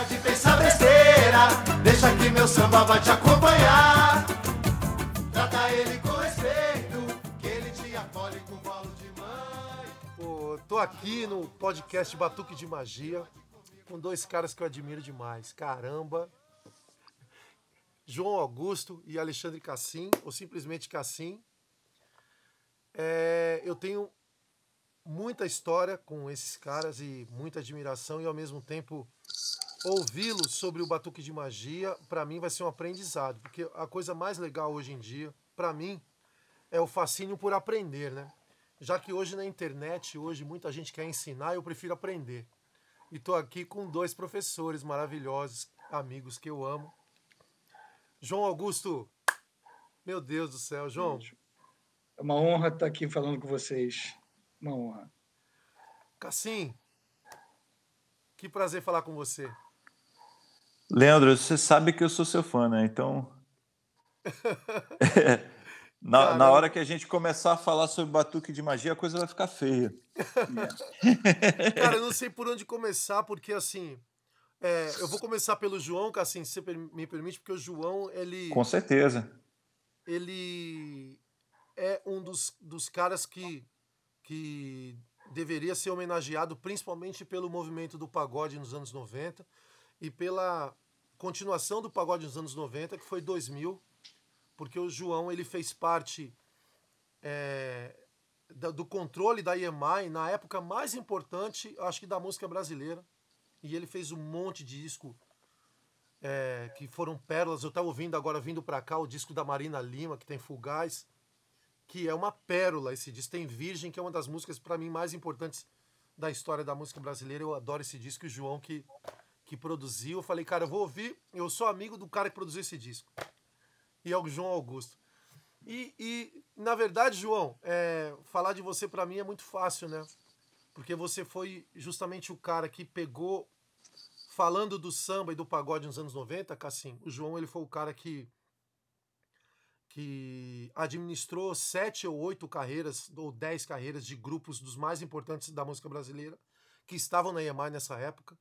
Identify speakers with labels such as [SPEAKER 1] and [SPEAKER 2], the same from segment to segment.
[SPEAKER 1] Para de pensar besteira, deixa que meu samba vai te acompanhar. Trata ele com respeito, que ele te acolhe com bolo de mãe.
[SPEAKER 2] Pô, tô aqui no podcast Batuque de Magia com dois caras que eu admiro demais. Caramba! João Augusto e Alexandre Cassim, ou simplesmente Cassim. É, eu tenho muita história com esses caras e muita admiração e ao mesmo tempo ouvi-los sobre o batuque de magia, para mim vai ser um aprendizado, porque a coisa mais legal hoje em dia, para mim, é o fascínio por aprender, né? Já que hoje na internet, hoje muita gente quer ensinar, eu prefiro aprender. E tô aqui com dois professores maravilhosos, amigos que eu amo. João Augusto, meu Deus do céu, João.
[SPEAKER 3] É uma honra estar aqui falando com vocês. Uma honra.
[SPEAKER 2] Cassim, que prazer falar com você.
[SPEAKER 4] Leandro, você sabe que eu sou seu fã, né? Então. na, na, hora que a gente começar a falar sobre batuque de magia, a coisa vai ficar feia.
[SPEAKER 2] Cara, eu não sei por onde começar, porque assim. É, eu vou começar pelo João, Cassim, se você me permite, porque o João, ele.
[SPEAKER 4] Com certeza.
[SPEAKER 2] Ele é um dos, dos caras que, que deveria ser homenageado principalmente pelo movimento do pagode nos anos 90 e pela continuação do pagode nos anos 90, que foi 2000, porque o João ele fez parte é, do controle da EMI na época mais importante, acho que da música brasileira. E ele fez um monte de disco é, que foram pérolas. Eu estava ouvindo agora, vindo para cá, o disco da Marina Lima, que tem Fugaz, que é uma pérola esse disco. Tem Virgem, que é uma das músicas, para mim, mais importantes da história da música brasileira. Eu adoro esse disco. E o João, que que produziu. Eu falei, cara, eu vou ouvir. Eu sou amigo do cara que produziu esse disco. E é o João Augusto. E, e na verdade, João, é, falar de você para mim é muito fácil, né? Porque você foi justamente o cara que pegou, falando do samba e do pagode nos anos 90, Cassim, o João ele foi o cara que que administrou sete ou oito carreiras, ou dez carreiras de grupos dos mais importantes da música brasileira, que estavam na EMI nessa época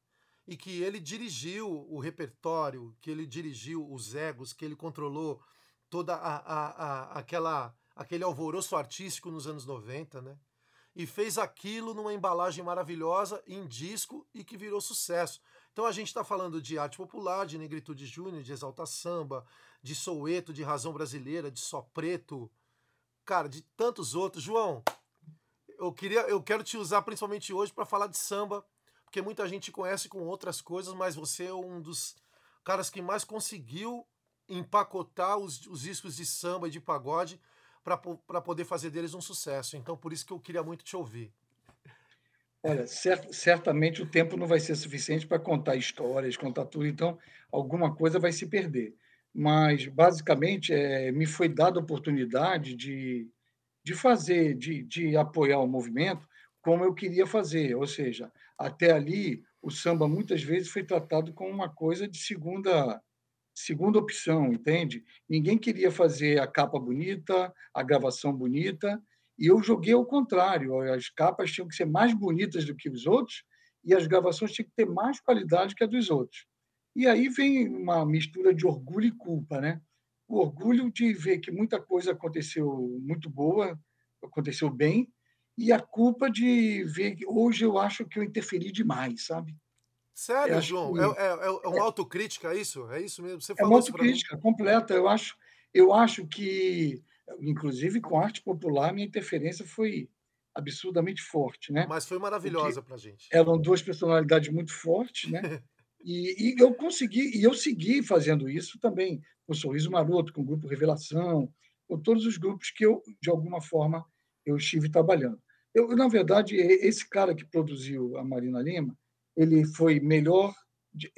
[SPEAKER 2] e que ele dirigiu o repertório, que ele dirigiu os egos, que ele controlou toda a, a, a, aquela aquele alvoroço artístico nos anos 90, né? E fez aquilo numa embalagem maravilhosa, em disco, e que virou sucesso. Então a gente está falando de arte popular, de Negritude Júnior, de Exalta Samba, de Soueto, de Razão Brasileira, de Só Preto, cara, de tantos outros. João, eu queria, eu quero te usar principalmente hoje para falar de samba, porque muita gente conhece com outras coisas, mas você é um dos caras que mais conseguiu empacotar os, os discos de samba e de pagode para poder fazer deles um sucesso. Então, por isso que eu queria muito te ouvir.
[SPEAKER 3] Olha, cert, certamente o tempo não vai ser suficiente para contar histórias, contar tudo, então alguma coisa vai se perder. Mas, basicamente, é, me foi dada a oportunidade de, de fazer, de, de apoiar o movimento como eu queria fazer, ou seja, até ali o samba muitas vezes foi tratado como uma coisa de segunda segunda opção, entende? Ninguém queria fazer a capa bonita, a gravação bonita, e eu joguei ao contrário, as capas tinham que ser mais bonitas do que os outros e as gravações tinham que ter mais qualidade que a dos outros. E aí vem uma mistura de orgulho e culpa, né? O orgulho de ver que muita coisa aconteceu muito boa, aconteceu bem, e a culpa de ver que hoje eu acho que eu interferi demais, sabe?
[SPEAKER 2] Sério, João? Que... É, é, é, uma é autocrítica isso? É isso mesmo?
[SPEAKER 3] Você falou é uma autocrítica completa. Eu acho, eu acho que, inclusive com arte popular, minha interferência foi absurdamente forte, né?
[SPEAKER 2] Mas foi maravilhosa para gente.
[SPEAKER 3] Eram duas personalidades muito fortes, né? e, e, eu consegui, e eu segui fazendo isso também, com o Sorriso Maroto, com o Grupo Revelação, com todos os grupos que eu, de alguma forma, eu estive trabalhando. Eu, na verdade, esse cara que produziu a Marina Lima, ele foi melhor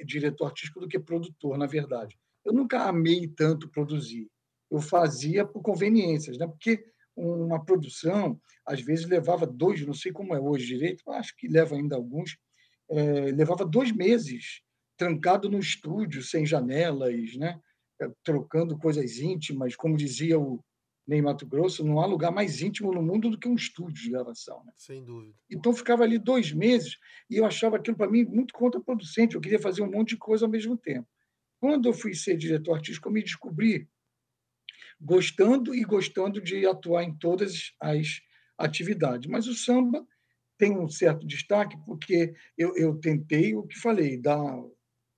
[SPEAKER 3] diretor artístico do que produtor, na verdade. Eu nunca amei tanto produzir. Eu fazia por conveniências, né? porque uma produção, às vezes, levava dois, não sei como é hoje direito, acho que leva ainda alguns, é, levava dois meses trancado no estúdio, sem janelas, né? trocando coisas íntimas, como dizia o, nem Mato Grosso, não há lugar mais íntimo no mundo do que um estúdio de gravação. Né?
[SPEAKER 2] Sem dúvida.
[SPEAKER 3] Então, ficava ali dois meses e eu achava aquilo, para mim, muito contraproducente. Eu queria fazer um monte de coisa ao mesmo tempo. Quando eu fui ser diretor artístico, eu me descobri gostando e gostando de atuar em todas as atividades. Mas o samba tem um certo destaque porque eu, eu tentei o que falei, dar,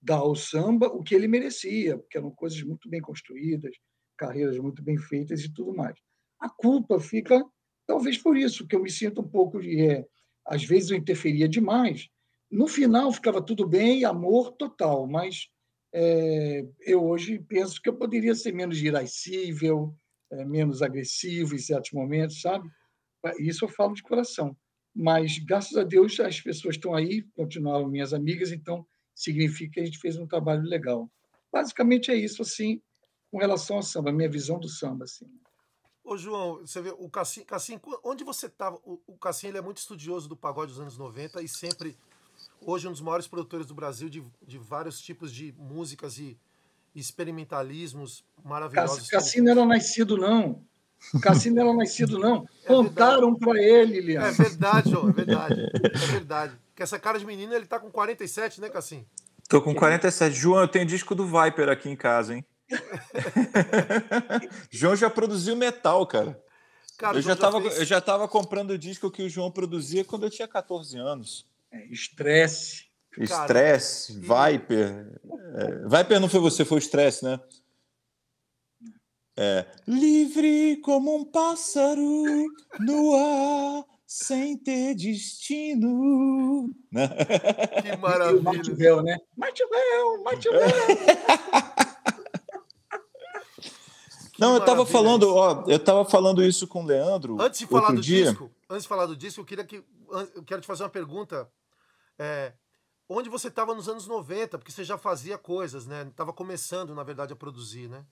[SPEAKER 3] dar ao samba o que ele merecia, porque eram coisas muito bem construídas, carreiras muito bem feitas e tudo mais. A culpa fica, talvez por isso, que eu me sinto um pouco de. É, às vezes eu interferia demais. No final ficava tudo bem, amor total, mas é, eu hoje penso que eu poderia ser menos irascível, é, menos agressivo em certos momentos, sabe? Isso eu falo de coração. Mas, graças a Deus, as pessoas estão aí, continuaram minhas amigas, então significa que a gente fez um trabalho legal. Basicamente é isso, assim, com relação ao samba, a minha visão do samba. Assim.
[SPEAKER 2] Ô, João, você vê, o Cassim, Cassim onde você estava? O, o Cassim ele é muito estudioso do pagode dos anos 90 e sempre, hoje, um dos maiores produtores do Brasil de, de vários tipos de músicas e experimentalismos maravilhosos.
[SPEAKER 3] Cassim não era nascido, não. O Cassim não era nascido, não. É Contaram para ele, Lian.
[SPEAKER 2] É verdade, João, é verdade. É verdade. Que essa cara de menino, ele tá com 47, né, Cassim?
[SPEAKER 4] Tô com 47. João, eu tenho disco do Viper aqui em casa, hein? João já produziu metal, cara. cara eu, já estava fez... eu já tava comprando o disco que o João produzia quando eu tinha 14 anos.
[SPEAKER 3] É, estresse.
[SPEAKER 4] Estresse, Viper. É, Viper não foi você, foi o estresse, né? É. Livre como um pássaro no ar, sem ter destino.
[SPEAKER 2] Né? Que maravilha.
[SPEAKER 3] Mativel, né? Mativel, Mativel.
[SPEAKER 4] Não, eu estava falando, ó, eu tava falando isso com o Leandro.
[SPEAKER 2] Antes de falar do dia. disco, antes de falar do disco, eu queria que eu quero te fazer uma pergunta. É, onde você estava nos anos 90? Porque você já fazia coisas, né? Tava começando, na verdade, a produzir, né?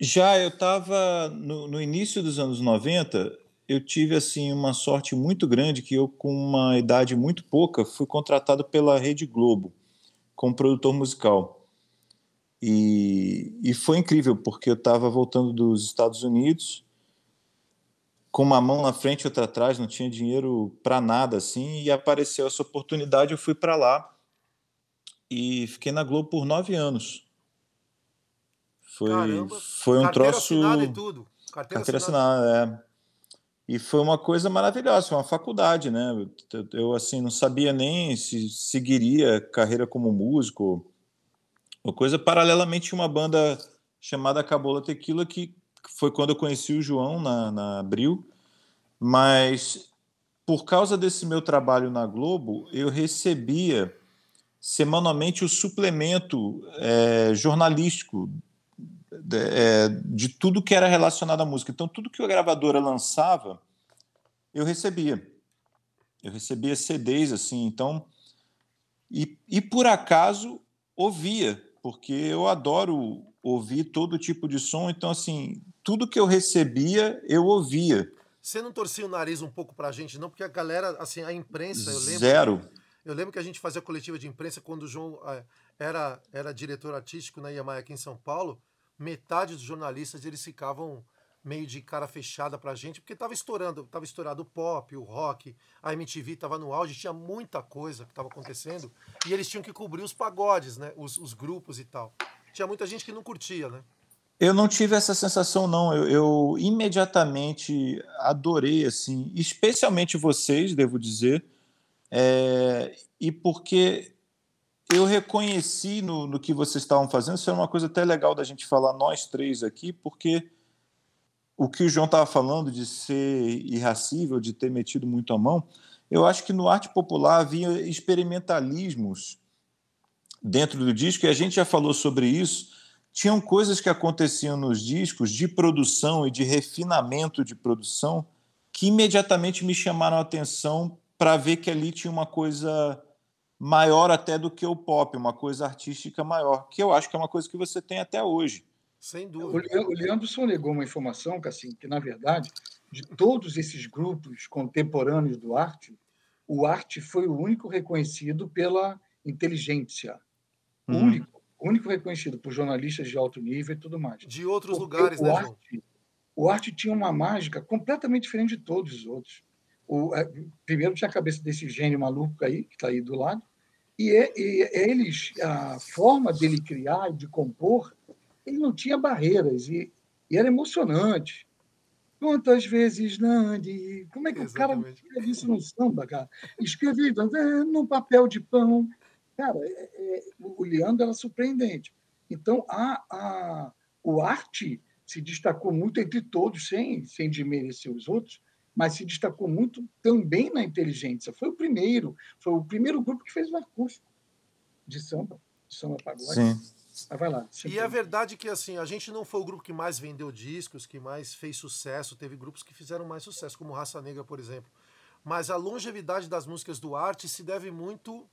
[SPEAKER 4] Já, eu estava no, no início dos anos 90, eu tive assim uma sorte muito grande que eu com uma idade muito pouca fui contratado pela Rede Globo como produtor musical. E, e foi incrível, porque eu estava voltando dos Estados Unidos, com uma mão na frente e outra atrás, não tinha dinheiro para nada, assim, e apareceu essa oportunidade, eu fui para lá e fiquei na Globo por nove anos. Foi, Caramba, foi um carteira troço.
[SPEAKER 2] Assinada e tudo.
[SPEAKER 4] Carteira, carteira assinada, assinada, é. E foi uma coisa maravilhosa, foi uma faculdade, né? Eu, eu assim não sabia nem se seguiria carreira como músico uma coisa, paralelamente, uma banda chamada Cabola Tequila, que foi quando eu conheci o João na, na Abril, mas por causa desse meu trabalho na Globo, eu recebia semanalmente o suplemento é, jornalístico de, é, de tudo que era relacionado à música. Então, tudo que a gravadora lançava, eu recebia. Eu recebia CDs, assim, então... E, e por acaso ouvia porque eu adoro ouvir todo tipo de som, então assim, tudo que eu recebia, eu ouvia.
[SPEAKER 2] Você não torcia o nariz um pouco pra gente, não? Porque a galera, assim, a imprensa, eu lembro.
[SPEAKER 4] Zero.
[SPEAKER 2] Eu lembro que a gente fazia coletiva de imprensa quando o João eh, era, era diretor artístico na Iamai aqui em São Paulo. Metade dos jornalistas eles ficavam meio de cara fechada pra gente, porque tava estourando, tava estourado o pop, o rock, a MTV tava no auge, tinha muita coisa que tava acontecendo, e eles tinham que cobrir os pagodes, né? Os, os grupos e tal. Tinha muita gente que não curtia, né?
[SPEAKER 4] Eu não tive essa sensação, não. Eu, eu, imediatamente adorei, assim, especialmente vocês, devo dizer, é, e porque eu reconheci no, no que vocês estavam fazendo, isso é uma coisa até legal da gente falar nós três aqui, porque o que o João estava falando de ser irracível, de ter metido muito a mão, eu acho que no arte popular havia experimentalismos dentro do disco, e a gente já falou sobre isso. Tinham coisas que aconteciam nos discos de produção e de refinamento de produção que imediatamente me chamaram a atenção para ver que ali tinha uma coisa maior até do que o pop, uma coisa artística maior, que eu acho que é uma coisa que você tem até hoje.
[SPEAKER 2] Sem dúvida.
[SPEAKER 3] O Leandro sonegou uma informação, que, assim, que, na verdade, de todos esses grupos contemporâneos do arte, o arte foi o único reconhecido pela inteligência. O uhum. único, único reconhecido por jornalistas de alto nível e tudo mais.
[SPEAKER 2] De outros Porque lugares, né,
[SPEAKER 3] arte, o Arte tinha uma mágica completamente diferente de todos os outros. O, é, primeiro tinha a cabeça desse gênio maluco aí, que está aí do lado, e, é, e eles, a forma dele criar e de compor, ele não tinha barreiras, e, e era emocionante. Quantas vezes, Nandi? Como é que Exatamente. o cara escreve isso no samba, cara? Escreve num papel de pão. Cara, é, é, o Leandro era surpreendente. Então, a, a, o arte se destacou muito entre todos, sem, sem desmerecer os outros, mas se destacou muito também na inteligência. Foi o primeiro, foi o primeiro grupo que fez o acústico de samba, de samba pagode. Sim. Mas vai lá.
[SPEAKER 2] E a verdade é que assim, a gente não foi o grupo que mais vendeu discos, que mais fez sucesso. Teve grupos que fizeram mais sucesso, como Raça Negra, por exemplo. Mas a longevidade das músicas do Arte se deve muito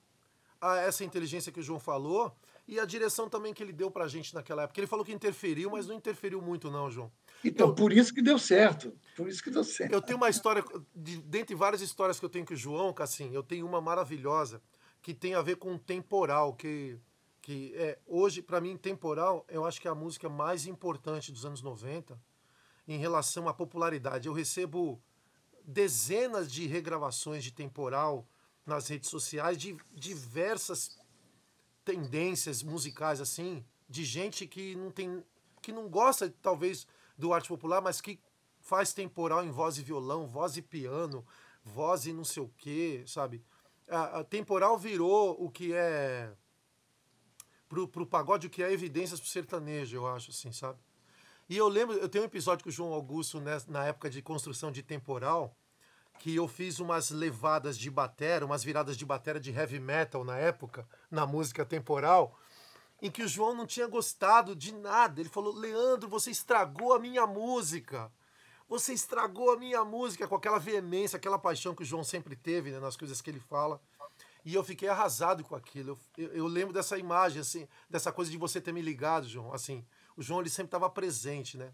[SPEAKER 2] a essa inteligência que o João falou e a direção também que ele deu pra gente naquela época. Ele falou que interferiu, mas não interferiu muito, não, João.
[SPEAKER 3] Então, eu, por isso que deu certo. Por isso que deu certo.
[SPEAKER 2] Eu tenho uma história, de, dentre várias histórias que eu tenho com o João, assim, eu tenho uma maravilhosa que tem a ver com temporal, que que é hoje para mim temporal eu acho que é a música mais importante dos anos 90 em relação à popularidade. Eu recebo dezenas de regravações de temporal nas redes sociais de diversas tendências musicais assim de gente que não tem que não gosta talvez do arte popular mas que faz temporal em voz e violão voz e piano voz e não sei o que sabe? A, a temporal virou o que é pro, pro pagode o que é evidências pro sertanejo, eu acho, assim, sabe? E eu lembro, eu tenho um episódio com o João Augusto né, na época de construção de temporal, que eu fiz umas levadas de batera, umas viradas de batera de heavy metal na época, na música temporal, em que o João não tinha gostado de nada. Ele falou: Leandro, você estragou a minha música. Você estragou a minha música com aquela veemência, aquela paixão que o João sempre teve né, nas coisas que ele fala. E eu fiquei arrasado com aquilo. Eu, eu, eu, lembro dessa imagem, assim, dessa coisa de você ter me ligado, João. Assim, o João ele sempre estava presente, né?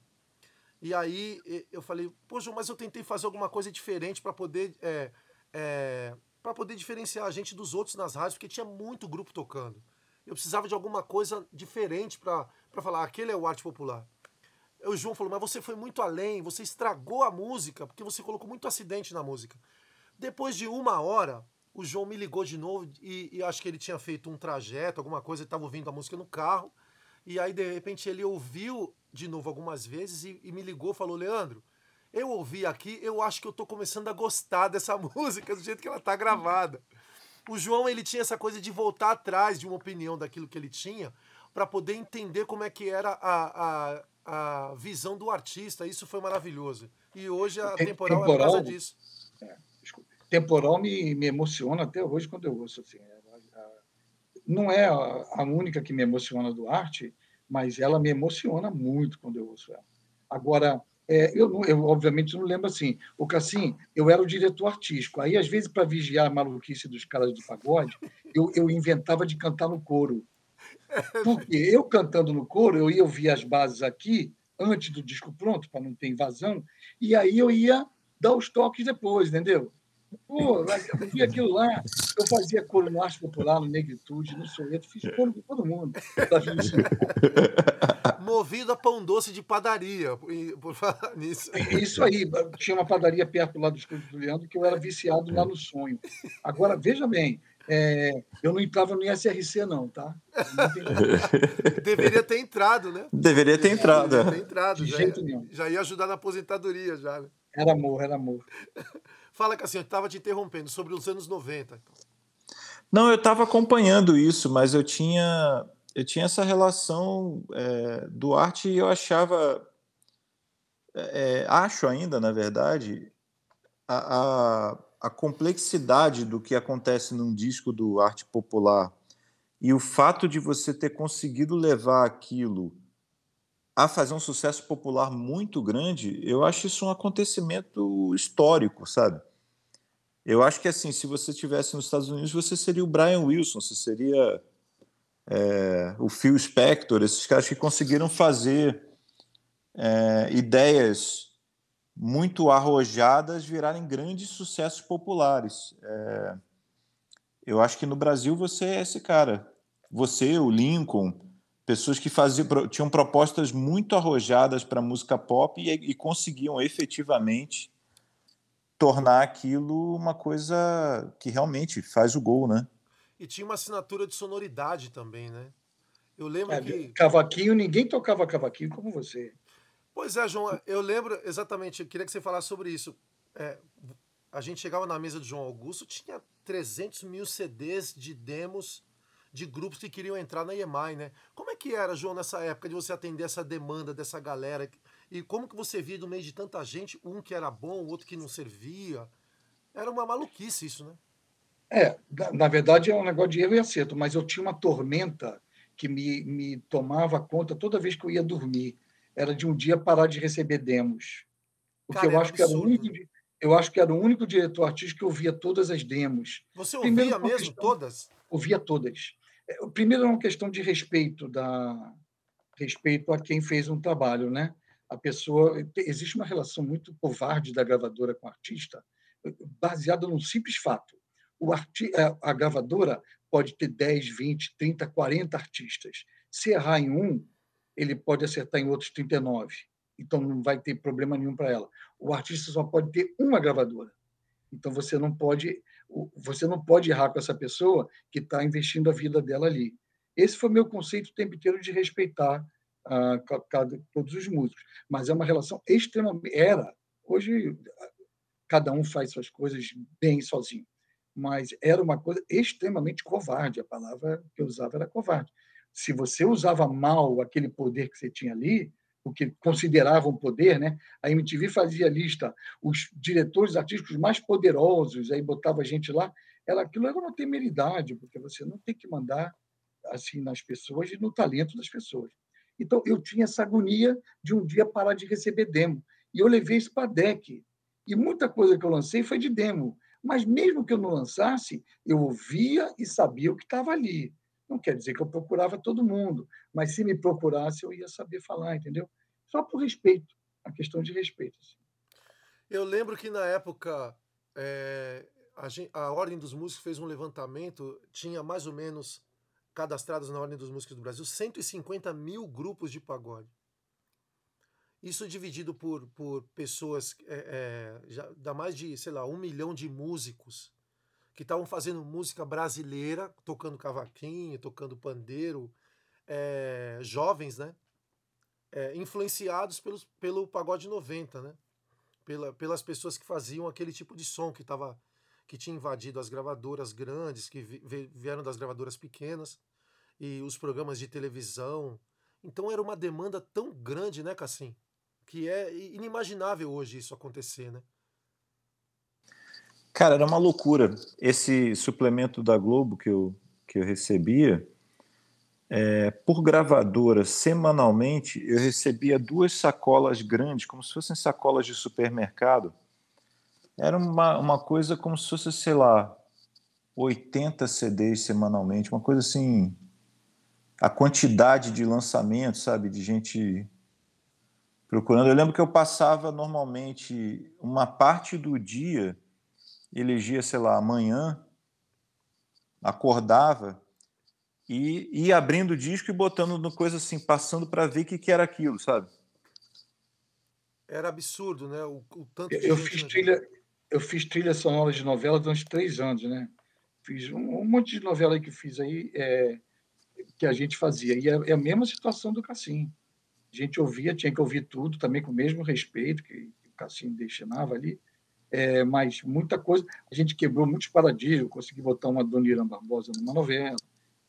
[SPEAKER 2] E aí eu falei, pô, João, mas eu tentei fazer alguma coisa diferente para poder é, é, para poder diferenciar a gente dos outros nas rádios, porque tinha muito grupo tocando. Eu precisava de alguma coisa diferente para falar, aquele é o arte popular. O João falou, mas você foi muito além, você estragou a música, porque você colocou muito acidente na música. Depois de uma hora, o João me ligou de novo e, e acho que ele tinha feito um trajeto, alguma coisa, ele estava ouvindo a música no carro. E aí, de repente, ele ouviu de novo algumas vezes e, e me ligou falou: Leandro, eu ouvi aqui, eu acho que eu estou começando a gostar dessa música, do jeito que ela está gravada. O João, ele tinha essa coisa de voltar atrás de uma opinião daquilo que ele tinha, para poder entender como é que era a, a, a visão do artista. Isso foi maravilhoso. E hoje a temporal, temporal é por causa disso. É
[SPEAKER 3] temporal me, me emociona até hoje quando eu ouço. Assim, é, não é a, única que me emociona do arte, mas ela me emociona muito quando eu ouço ela. Agora, é, eu, eu, obviamente não lembro assim. O Cassim, eu era o diretor artístico. Aí, às vezes, para vigiar a maluquice dos caras de pagode, eu, eu inventava de cantar no coro. Porque eu cantando no coro, eu ia ouvir as bases aqui, antes do disco pronto, para não ter invasão, e aí eu ia dar os toques depois, entendeu? Pô, eu vi aquilo lá, eu fazia coro no Arte Popular, no Negritude, no Soneto, fiz coro com todo mundo.
[SPEAKER 2] Movido a pão doce de padaria, por falar nisso.
[SPEAKER 3] É isso aí, tinha uma padaria perto lá do estúdio do Leandro que eu era viciado lá no sonho. Agora, veja bem, é, eu não entrava no ISRC, não, tá?
[SPEAKER 2] Não Deveria ter entrado, né?
[SPEAKER 4] Deveria ter entrado. Deveria ter
[SPEAKER 2] entrado. De já, jeito nenhum. Já ia ajudar na aposentadoria, já. Né?
[SPEAKER 3] Era amor, era amor.
[SPEAKER 2] Fala, assim, eu estava te interrompendo sobre os anos 90.
[SPEAKER 4] Não, eu estava acompanhando isso, mas eu tinha, eu tinha essa relação é, do arte e eu achava, é, acho ainda, na verdade, a, a, a complexidade do que acontece num disco do arte popular e o fato de você ter conseguido levar aquilo a fazer um sucesso popular muito grande, eu acho isso um acontecimento histórico, sabe? Eu acho que assim, se você estivesse nos Estados Unidos, você seria o Brian Wilson, você seria é, o Phil Spector, esses caras que conseguiram fazer é, ideias muito arrojadas virarem grandes sucessos populares. É, eu acho que no Brasil você é esse cara. Você, o Lincoln, pessoas que faziam, tinham propostas muito arrojadas para música pop e, e conseguiam efetivamente tornar aquilo uma coisa que realmente faz o gol, né?
[SPEAKER 2] E tinha uma assinatura de sonoridade também, né? Eu lembro
[SPEAKER 3] É,
[SPEAKER 2] que.
[SPEAKER 3] Cavaquinho, ninguém tocava cavaquinho como você.
[SPEAKER 2] Pois é, João, eu lembro exatamente, eu queria que você falasse sobre isso. É, a gente chegava na mesa do João Augusto, tinha 300 mil CDs de demos de grupos que queriam entrar na EMI, né? Como é que era, João, nessa época de você atender essa demanda dessa galera? E como que você via no meio de tanta gente, um que era bom, o outro que não servia? Era uma maluquice isso, né?
[SPEAKER 3] É, na, verdade é um negócio de erro e acerto, mas eu tinha uma tormenta que me, me tomava conta toda vez que eu ia dormir. Era de um dia parar de receber demos. Porque
[SPEAKER 2] Cara,
[SPEAKER 3] eu
[SPEAKER 2] era
[SPEAKER 3] acho que era o único, di- eu acho que era o único diretor artístico que ouvia todas as demos.
[SPEAKER 2] Você
[SPEAKER 3] Primeiro,
[SPEAKER 2] ouvia
[SPEAKER 3] uma
[SPEAKER 2] mesmo
[SPEAKER 3] questão-
[SPEAKER 2] todas?
[SPEAKER 3] Ouvia todas. É, Primeiro é uma questão de respeito da respeito a quem fez um trabalho, né? A pessoa existe uma relação muito covarde da gravadora com o artista, baseada num simples fato. O arti, a, gravadora pode ter 10, 20, 30, 40 artistas. Se errar em um, ele pode acertar em outros 39. Então não vai ter problema nenhum para ela. O artista só pode ter uma gravadora. Então você não pode você não pode errar com essa pessoa que está investindo a vida dela ali. Esse foi meu conceito o tempo inteiro de respeitar todos os músicos. Mas é uma relação extremamente. Era. Hoje, cada um faz suas coisas bem sozinho. Mas era uma coisa extremamente covarde. A palavra que eu usava era covarde. Se você usava mal aquele poder que você tinha ali, o que consideravam poder, né? A MTV fazia lista os diretores artísticos mais poderosos, aí botava gente lá. Era, aquilo era uma temeridade, porque você não tem que mandar assim nas pessoas e no talento das pessoas. Então, eu tinha essa agonia de um dia parar de receber demo. E eu levei isso para a DEC. E muita coisa que eu lancei foi de demo. Mas mesmo que eu não lançasse, eu ouvia e sabia o que estava ali. Não quer dizer que eu procurava todo mundo, mas se me procurasse, eu ia saber falar, entendeu? Só por respeito, a questão de respeito. assim.
[SPEAKER 2] Eu lembro que na época é, a, gen- a Ordem dos Músicos fez um levantamento, tinha mais ou menos cadastrados na Ordem dos Músicos do Brasil 150 mil grupos de pagode. Isso dividido por, por pessoas, é, é, já dá mais de, sei lá, um milhão de músicos que estavam fazendo música brasileira, tocando cavaquinho, tocando pandeiro, é, jovens, né? É, influenciados pelos, pelo pagode 90, né? Pela, pelas pessoas que faziam aquele tipo de som que tava, que tinha invadido as gravadoras grandes, que vi- vi- vieram das gravadoras pequenas e os programas de televisão. Então era uma demanda tão grande, né, Cassim? Que é inimaginável hoje isso acontecer, né?
[SPEAKER 4] Cara, era uma loucura. Esse suplemento da Globo que eu, que eu recebia, é, por gravadora, semanalmente, eu recebia duas sacolas grandes, como se fossem sacolas de supermercado. Era uma, uma coisa como se fosse, sei lá, 80 CDs semanalmente, uma coisa assim. A quantidade de lançamentos, sabe, de gente procurando. Eu lembro que eu passava normalmente uma parte do dia elegia, sei lá, amanhã, acordava e ia abrindo o disco e botando no coisa assim, passando para ver o que, que era aquilo, sabe?
[SPEAKER 2] Era absurdo, né? O, o tanto
[SPEAKER 3] Eu, eu fiz trilha, eu fiz trilha sonora de novela durante três anos, né? Fiz um, um monte de novela aí que eu fiz aí é, que a gente fazia. E é, é a mesma situação do Cassim. A gente ouvia, tinha que ouvir tudo também com o mesmo respeito que o Cassim destinava ali. É, mas muita coisa, a gente quebrou muitos paradigmas, consegui botar uma Dona Irã Barbosa numa novela,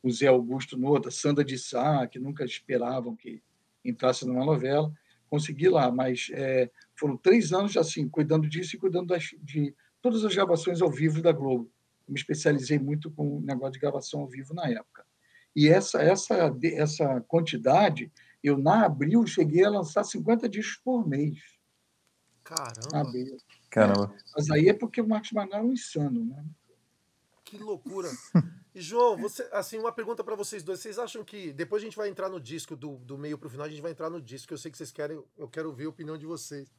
[SPEAKER 3] o Zé Augusto noutra, Sandra de Sá, que nunca esperavam que entrasse numa novela, consegui lá, mas é, foram três anos assim, cuidando disso e cuidando das, de todas as gravações ao vivo da Globo. Me especializei muito com o negócio de gravação ao vivo na época. E essa, essa, essa quantidade, eu na abril cheguei a lançar 50 discos por mês.
[SPEAKER 2] Caramba,
[SPEAKER 3] abril.
[SPEAKER 4] Caramba.
[SPEAKER 3] Mas aí é porque o Marcos Manuel é um insano, né?
[SPEAKER 2] que loucura. E, João, você, assim, uma pergunta para vocês dois. Vocês acham que. Depois a gente vai entrar no disco, do, do meio pro final, a gente vai entrar no disco, que eu sei que vocês querem. Eu quero ouvir a opinião de vocês.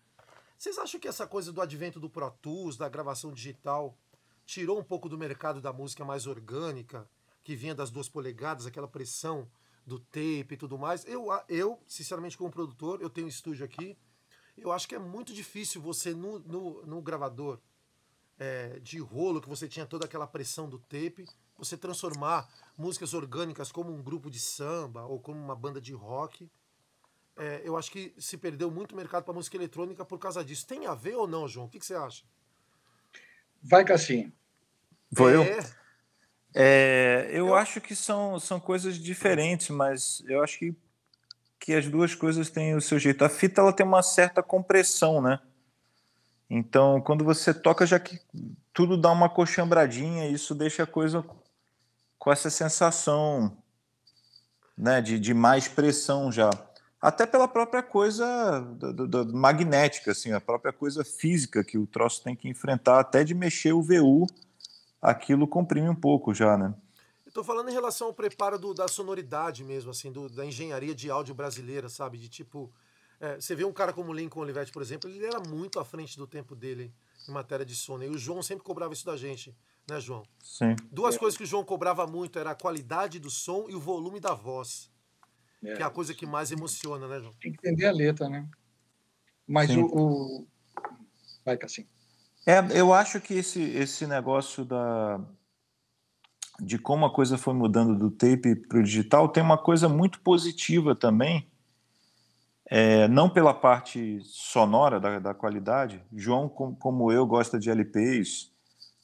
[SPEAKER 2] Vocês acham que essa coisa do advento do Pro Tools, da gravação digital, tirou um pouco do mercado da música mais orgânica, que vinha das duas polegadas, aquela pressão do tape e tudo mais. Eu, eu, sinceramente, como produtor, eu tenho um estúdio aqui. Eu acho que é muito difícil você, no, no, no gravador é, de rolo, que você tinha toda aquela pressão do tape, você transformar músicas orgânicas como um grupo de samba ou como uma banda de rock. É, eu acho que se perdeu muito mercado para música eletrônica por causa disso. Tem a ver ou não, João? O que, que você acha?
[SPEAKER 3] Vai, Cassim.
[SPEAKER 4] Vou é... eu? É, eu, eu, acho que são, são coisas diferentes, mas eu acho que, que as duas coisas têm o seu jeito. A fita ela tem uma certa compressão, né? Então, quando você toca, já que tudo dá uma coxambradinha, isso deixa a coisa com essa sensação né, de, de mais pressão já. Até pela própria coisa do, do, do, magnética, assim, a própria coisa física que o troço tem que enfrentar, até de mexer o VU, aquilo comprime um pouco já, né?
[SPEAKER 2] Estou falando em relação ao preparo do, da sonoridade mesmo, assim, do, da engenharia de áudio brasileira, sabe? De tipo, é, você vê um cara como Lincoln Olivetti, por exemplo, ele era muito à frente do tempo dele em matéria de som. Né? E o João sempre cobrava isso da gente né, João?
[SPEAKER 4] Sim.
[SPEAKER 2] Duas é. coisas que o João cobrava muito era a qualidade do som e o volume da voz. É. Que é a coisa que mais emociona, né, João?
[SPEAKER 3] Tem que entender a letra, né? Mas o, o. Vai, Cassim.
[SPEAKER 4] É, eu acho que esse, esse negócio da, de como a coisa foi mudando do tape para o digital tem uma coisa muito positiva também, é, não pela parte sonora da, da qualidade. João, como, como eu, gosta de LPs,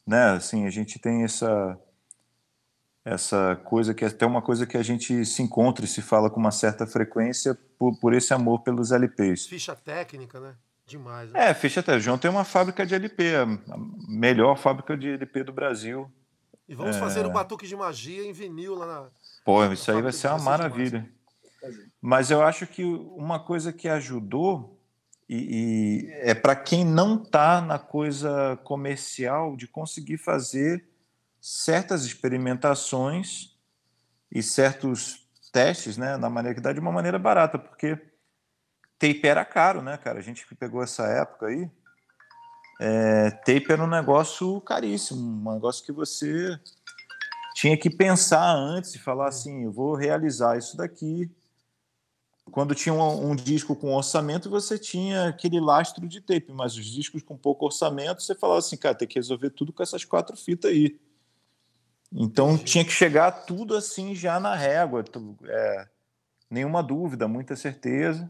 [SPEAKER 4] né? Assim, a gente tem essa essa coisa que é até uma coisa que a gente se encontra e se fala com uma certa frequência por, por esse amor pelos LPs.
[SPEAKER 2] Ficha técnica, né? Demais. Né?
[SPEAKER 4] É, ficha. O João tem uma fábrica de LP, a melhor fábrica de LP do Brasil.
[SPEAKER 2] E vamos é... fazer um batuque de magia em vinil lá na.
[SPEAKER 4] Pô, isso aí vai ser uma maravilha. Mas eu acho que uma coisa que ajudou e, e é para quem não está na coisa comercial de conseguir fazer certas experimentações e certos testes, né, na maneira que dá de uma maneira barata, porque tape era caro, né, cara? A gente que pegou essa época aí, é, tape era um negócio caríssimo, um negócio que você tinha que pensar antes e falar assim, eu vou realizar isso daqui quando tinha um, um, disco com orçamento, você tinha aquele lastro de tape, mas os discos com pouco orçamento, você falava assim, cara, tem que resolver tudo com essas quatro fitas aí. Então tinha que chegar tudo assim já na régua, é, nenhuma dúvida, muita certeza.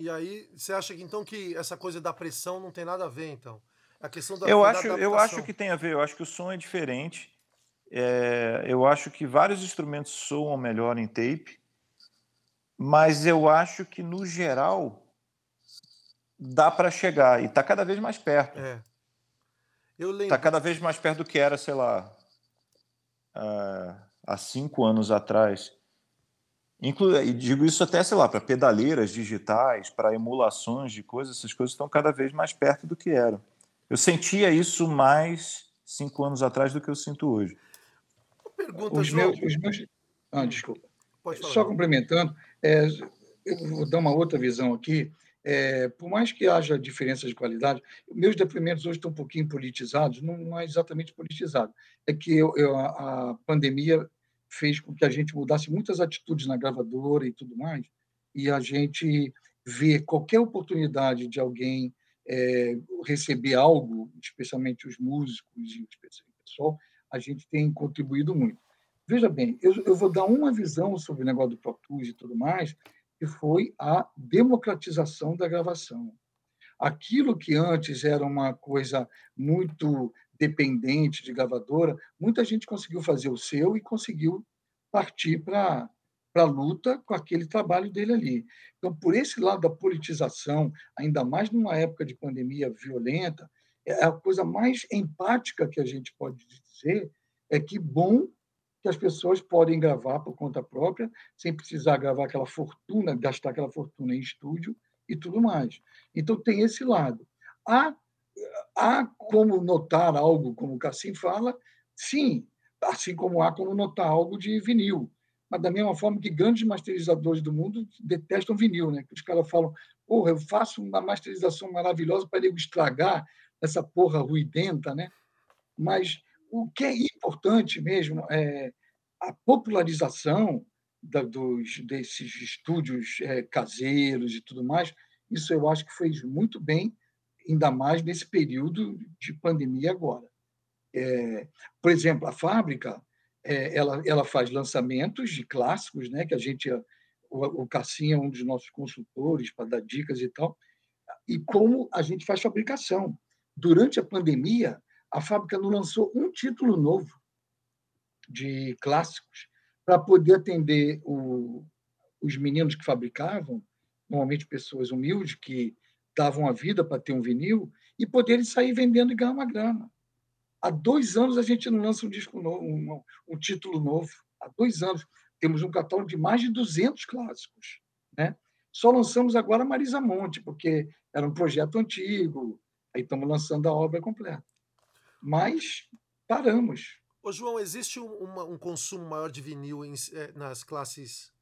[SPEAKER 2] E aí, você acha que então que essa coisa da pressão não tem nada a ver, então? A questão da
[SPEAKER 4] eu acho, eu acho que tem a ver. Eu acho que o som é diferente. É, eu acho que vários instrumentos soam melhor em tape mas eu acho que, no geral, dá para chegar e está cada vez mais perto.
[SPEAKER 2] É.
[SPEAKER 4] Está cada vez mais perto do que era, sei lá, há cinco anos atrás. Inclu e digo isso até, sei lá, para pedaleiras digitais, para emulações de coisas, essas coisas estão cada vez mais perto do que eram. Eu sentia isso mais cinco anos atrás do que eu sinto hoje.
[SPEAKER 3] Pergunta, os meus, os meus... Ah, desculpa. Só complementando, é, eu vou dar uma outra visão aqui. É, por mais que haja diferenças de qualidade, meus depoimentos hoje estão um pouquinho politizados, não, não é exatamente politizado, é que eu, eu, a, a pandemia fez com que a gente mudasse muitas atitudes na gravadora e tudo mais, e a gente vê qualquer oportunidade de alguém é, receber algo, especialmente os músicos e o pessoal, a gente tem contribuído muito. Veja bem, eu, eu vou dar uma visão sobre o negócio do Pro Tools e tudo mais, que foi a democratização da gravação. Aquilo que antes era uma coisa muito dependente de gravadora, muita gente conseguiu fazer o seu e conseguiu partir para a luta com aquele trabalho dele ali. Então, por esse lado da politização, ainda mais numa época de pandemia violenta, é a coisa mais empática que a gente pode dizer é que bom que as pessoas podem gravar por conta própria, sem precisar gravar aquela fortuna, gastar aquela fortuna em estúdio e tudo mais. Então, tem esse lado. Há, há como notar algo, como o Cassim fala, sim, assim como há como notar algo de vinil. Mas da mesma forma que grandes masterizadores do mundo detestam vinil, né? Que os caras falam, porra, eu faço uma masterização maravilhosa para ele estragar essa porra ruidenta, né? Mas o que é importante mesmo é a popularização da, dos, desses estúdios é, caseiros e tudo mais, isso eu acho que fez muito bem, ainda mais nesse período de pandemia agora. É, por exemplo, a fábrica é, ela, ela faz lançamentos de clássicos, né, que a gente o, o Cassim é um dos nossos consultores para dar dicas e tal, e como a gente faz fabricação. Durante a pandemia, a fábrica não lançou um título novo de clássicos para poder atender o, os meninos que fabricavam, normalmente pessoas humildes que davam a vida para ter um vinil, e poderem sair vendendo e ganhar uma grana. Há dois anos a gente não lança um disco novo, um, um título novo. Há dois anos temos um catálogo de mais de 200 clássicos, né? Só lançamos agora Marisa Monte, porque era um projeto antigo, aí estamos lançando a obra completa. Mas paramos.
[SPEAKER 2] Ô, João, existe um, um consumo maior de vinil em, é, nas classes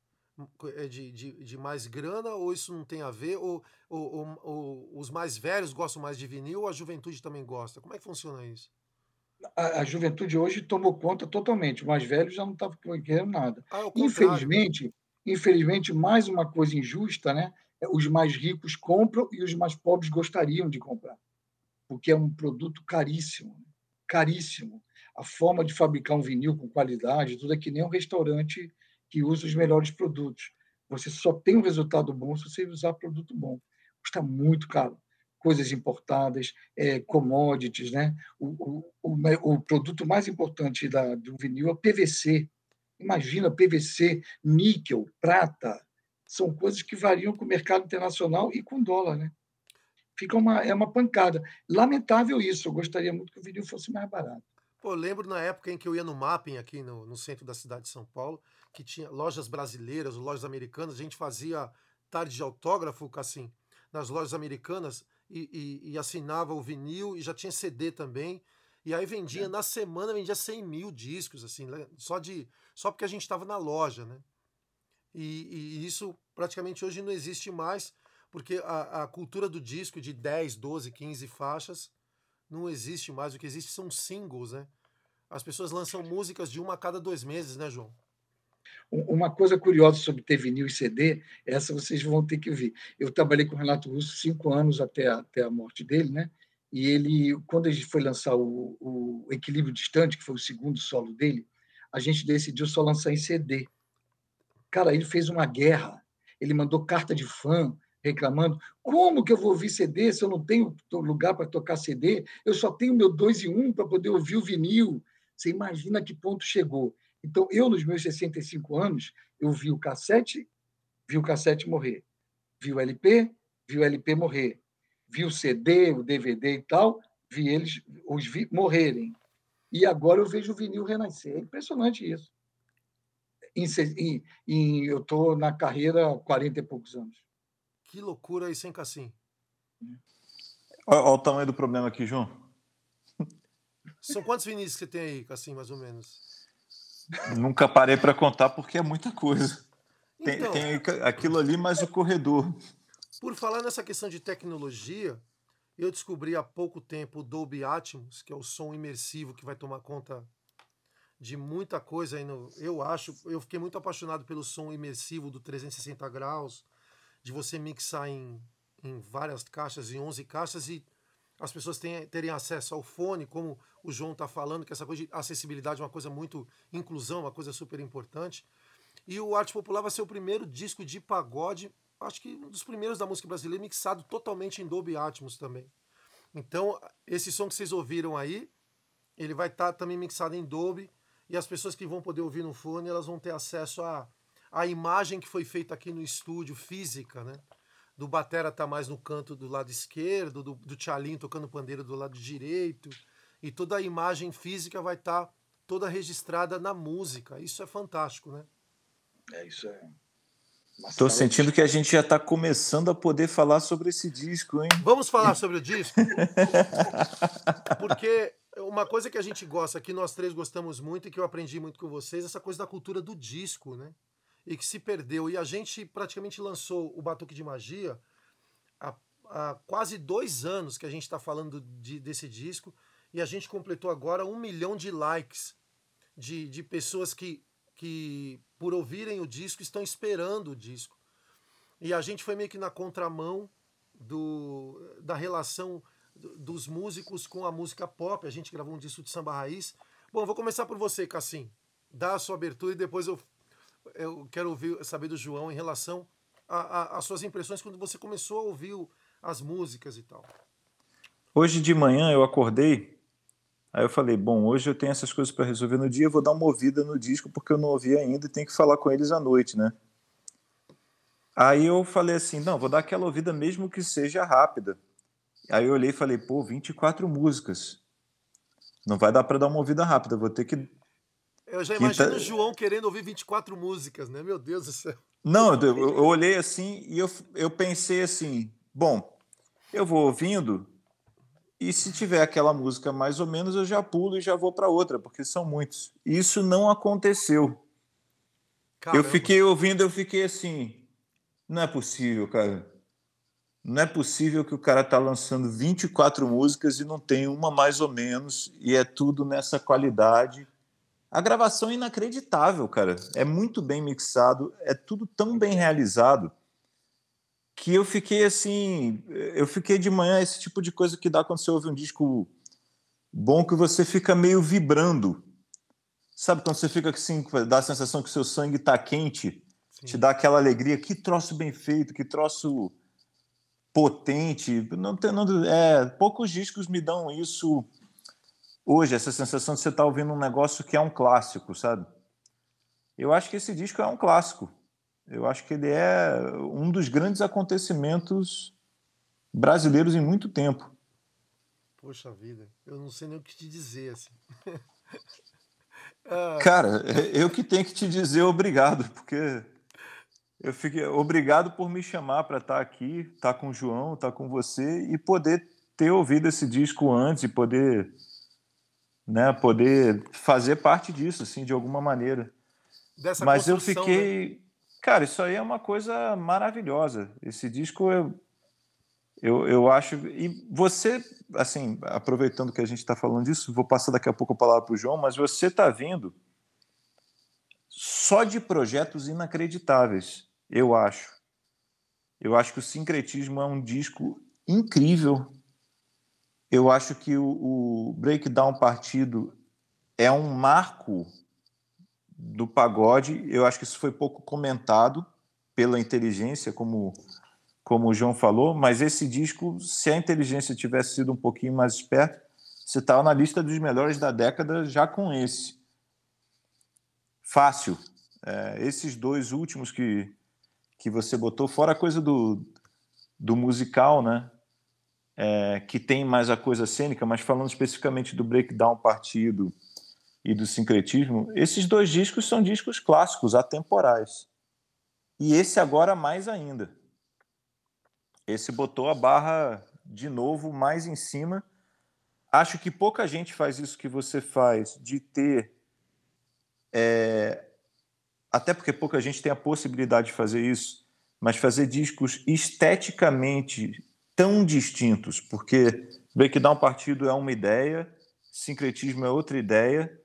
[SPEAKER 2] de, de, de, mais grana, ou isso não tem a ver? Ou, ou, ou, ou, os mais velhos gostam mais de vinil, ou a juventude também gosta? Como é que funciona isso?
[SPEAKER 3] A, a juventude hoje tomou conta totalmente. O mais velho já não estava querendo nada. Ah, infelizmente, infelizmente, mais uma coisa injusta, né? É, os mais ricos compram e os mais pobres gostariam de comprar, porque é um produto caríssimo, caríssimo. A forma de fabricar um vinil com qualidade, tudo é que nem um restaurante que usa os melhores produtos. Você só tem um resultado bom se você usar produto bom. Custa muito caro. Coisas importadas, é, commodities, né? O, o, o, o produto mais importante da, do vinil é PVC, Imagina PVC, níquel, prata, são coisas que variam com o mercado internacional e com dólar, né? Fica uma, é uma pancada. Lamentável isso, eu gostaria muito que o vinil fosse mais barato.
[SPEAKER 2] Pô, lembro na época em que eu ia no Mapping aqui no, no centro da cidade de São Paulo, que tinha lojas brasileiras, lojas americanas, a gente fazia tarde de autógrafo, assim, nas lojas americanas e, e, e assinava o vinil e já tinha CD também. E aí vendia, é. na semana, vendia 100 mil discos, assim, só, de, só porque a gente estava na loja, né? E, e, isso praticamente hoje não existe mais, porque a, a, cultura do disco de 10, 12, 15 faixas não existe mais. O que existe são singles, né? As pessoas lançam músicas de uma a cada dois meses, né, João?
[SPEAKER 3] Uma coisa curiosa sobre ter vinil e CD, essa vocês vão ter que ouvir. Eu trabalhei com o Renato Russo cinco anos até a, até a morte dele, né? E ele, quando a gente foi lançar o, o Equilíbrio Distante, que foi o segundo solo dele, a gente decidiu só lançar em CD. Cara, ele fez uma guerra. Ele mandou carta de fã reclamando: como que eu vou ouvir CD se eu não tenho lugar para tocar CD? Eu só tenho meu 2 e 1 um para poder ouvir o vinil. Você imagina que ponto chegou. Então, eu, nos meus 65 anos, eu vi o cassete, vi o cassete morrer. Vi o LP, vi o LP morrer vi o CD, o DVD e tal, vi eles os vi morrerem. E agora eu vejo o vinil renascer. É impressionante isso. Em, em, em, eu estou na carreira há 40 e poucos anos.
[SPEAKER 2] Que loucura isso, hein, Cassim?
[SPEAKER 4] Olha, olha o tamanho do problema aqui, João.
[SPEAKER 2] São quantos vinis que você tem aí, Cassim, mais ou menos?
[SPEAKER 4] Nunca parei para contar porque é muita coisa. Então, tem, tem aquilo ali mais o corredor.
[SPEAKER 2] Por falar nessa questão de tecnologia, eu descobri há pouco tempo o Dolby Atmos, que é o som imersivo que vai tomar conta de muita coisa aí no, eu acho, eu fiquei muito apaixonado pelo som imersivo do 360 graus, de você mixar em, em várias caixas, em 11 caixas e as pessoas tenham, terem acesso ao fone, como o João está falando, que essa coisa de acessibilidade é uma coisa muito inclusão, uma coisa super importante. E o Arte Popular vai ser o primeiro disco de pagode acho que um dos primeiros da música brasileira mixado totalmente em Dolby Atmos também. Então, esse som que vocês ouviram aí, ele vai estar tá também mixado em Dolby e as pessoas que vão poder ouvir no fone, elas vão ter acesso à a, a imagem que foi feita aqui no estúdio, física, né? Do Batera tá mais no canto do lado esquerdo, do, do Tchalim tocando pandeiro do lado direito, e toda a imagem física vai estar tá toda registrada na música. Isso é fantástico, né?
[SPEAKER 3] É, isso é
[SPEAKER 4] Estou sentindo que a gente já está começando a poder falar sobre esse disco, hein?
[SPEAKER 2] Vamos falar sobre o disco? Porque uma coisa que a gente gosta, que nós três gostamos muito e que eu aprendi muito com vocês, essa coisa da cultura do disco, né? E que se perdeu. E a gente praticamente lançou o Batuque de Magia há, há quase dois anos que a gente está falando de, desse disco. E a gente completou agora um milhão de likes de, de pessoas que, que por ouvirem o disco, estão esperando o disco. E a gente foi meio que na contramão do, da relação dos músicos com a música pop. A gente gravou um disco de samba raiz. Bom, vou começar por você, Cassim. Dá a sua abertura e depois eu, eu quero ouvir, saber do João em relação às suas impressões quando você começou a ouvir as músicas e tal.
[SPEAKER 4] Hoje de manhã eu acordei, aí eu falei, bom, hoje eu tenho essas coisas para resolver no dia, eu vou dar uma ouvida no disco porque eu não ouvi ainda e tenho que falar com eles à noite, né? Aí eu falei assim, não, vou dar aquela ouvida mesmo que seja rápida. Aí eu olhei e falei, pô, 24 músicas. Não vai dar para dar uma ouvida rápida, vou ter que.
[SPEAKER 2] Eu já imagino o João querendo ouvir 24 músicas, né? Meu Deus do céu.
[SPEAKER 4] Não, eu, eu olhei assim e eu, eu pensei assim: bom, eu vou ouvindo e se tiver aquela música mais ou menos, eu já pulo e já vou para outra, porque são muitos. Isso não aconteceu. Caramba. Eu fiquei ouvindo, eu fiquei assim: não é possível, cara. Não é possível que o cara tá lançando 24 músicas e não tem uma mais ou menos, e é tudo nessa qualidade. A gravação é inacreditável, cara. É muito bem mixado, é tudo tão bem realizado que eu fiquei assim, eu fiquei de manhã esse tipo de coisa que dá quando você ouve um disco bom que você fica meio vibrando. Sabe quando você fica assim, dá a sensação que o seu sangue está quente te dá aquela alegria. Que troço bem feito, que troço potente. Não, tem, não, é, poucos discos me dão isso hoje, essa sensação de você estar tá ouvindo um negócio que é um clássico, sabe? Eu acho que esse disco é um clássico. Eu acho que ele é um dos grandes acontecimentos brasileiros em muito tempo.
[SPEAKER 2] Poxa vida, eu não sei nem o que te dizer assim.
[SPEAKER 4] Cara, eu que tenho que te dizer obrigado, porque eu fiquei obrigado por me chamar para estar tá aqui, estar tá com o João, estar com você e poder ter ouvido esse disco antes e poder, né, poder fazer parte disso, assim, de alguma maneira. Dessa Mas eu fiquei, né? cara, isso aí é uma coisa maravilhosa. Esse disco eu, eu, eu acho e você, assim, aproveitando que a gente está falando disso, vou passar daqui a pouco a palavra para o João, mas você está vindo só de projetos inacreditáveis eu acho. Eu acho que o Sincretismo é um disco incrível. Eu acho que o, o Breakdown Partido é um marco do pagode. Eu acho que isso foi pouco comentado pela inteligência, como, como o João falou, mas esse disco, se a inteligência tivesse sido um pouquinho mais esperta, você estava na lista dos melhores da década já com esse. Fácil. É, esses dois últimos que, que você botou, fora a coisa do, do musical, né? É, que tem mais a coisa cênica, mas falando especificamente do breakdown partido e do sincretismo, esses dois discos são discos clássicos, atemporais. E esse agora mais ainda. Esse botou a barra de novo mais em cima. Acho que pouca gente faz isso que você faz, de ter é, até porque pouca gente tem a possibilidade de fazer isso, mas fazer discos esteticamente tão distintos, porque Breakdown Partido é uma ideia, Sincretismo é outra ideia,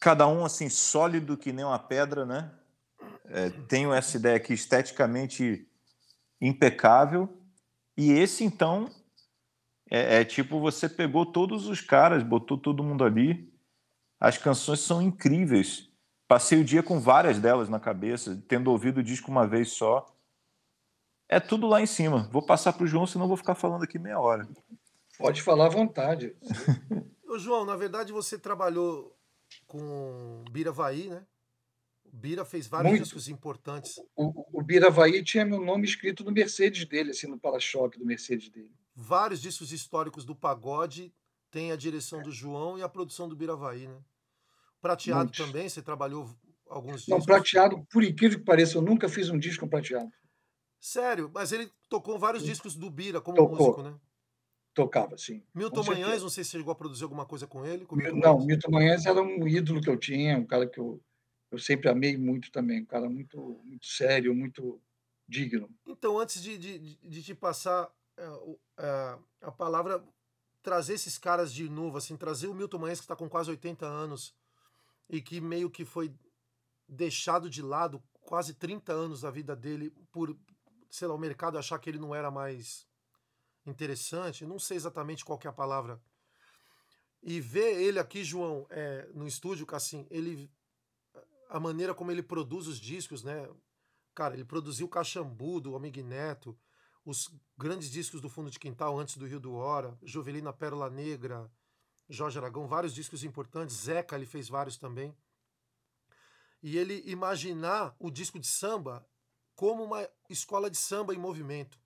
[SPEAKER 4] cada um assim sólido que nem uma pedra, né? É, tenho essa ideia aqui esteticamente impecável, e esse então é, é tipo você pegou todos os caras, botou todo mundo ali, as canções são incríveis Passei o dia com várias delas na cabeça, tendo ouvido o disco uma vez só. É tudo lá em cima. Vou passar para o João, senão vou ficar falando aqui meia hora.
[SPEAKER 3] Pode falar à vontade.
[SPEAKER 2] Ô, João, na verdade você trabalhou com Bira Vai, né? O Bira fez vários Muito. discos importantes.
[SPEAKER 3] O, o Bira Vai tinha meu nome escrito no Mercedes dele, assim, no para-choque do Mercedes dele.
[SPEAKER 2] Vários discos históricos do pagode tem a direção do João e a produção do Bira Vai, né? Prateado Muitos. também, você trabalhou alguns discos?
[SPEAKER 3] Não, prateado, por incrível que pareça, eu nunca fiz um disco com prateado.
[SPEAKER 2] Sério? Mas ele tocou vários discos do Bira como tocou. músico, né?
[SPEAKER 3] Tocava, sim.
[SPEAKER 2] Milton Manhães, não sei se chegou a produzir alguma coisa com ele. Com Milton
[SPEAKER 3] não, Manhães. Milton Manhães era um ídolo que eu tinha, um cara que eu, eu sempre amei muito também, um cara muito, muito sério, muito digno.
[SPEAKER 2] Então, antes de, de, de te passar uh, uh, a palavra, trazer esses caras de novo, assim, trazer o Milton Manhães, que está com quase 80 anos, e que meio que foi deixado de lado quase 30 anos da vida dele por, sei lá, o mercado achar que ele não era mais interessante, não sei exatamente qual é a palavra. E ver ele aqui, João, é, no estúdio, assim, ele a maneira como ele produz os discos, né? Cara, ele produziu Caxambu do Amig Neto, os grandes discos do Fundo de Quintal, Antes do Rio do Hora, Jovelina Pérola Negra, Jorge Aragão, vários discos importantes, Zeca ele fez vários também. E ele imaginar o disco de samba como uma escola de samba em movimento.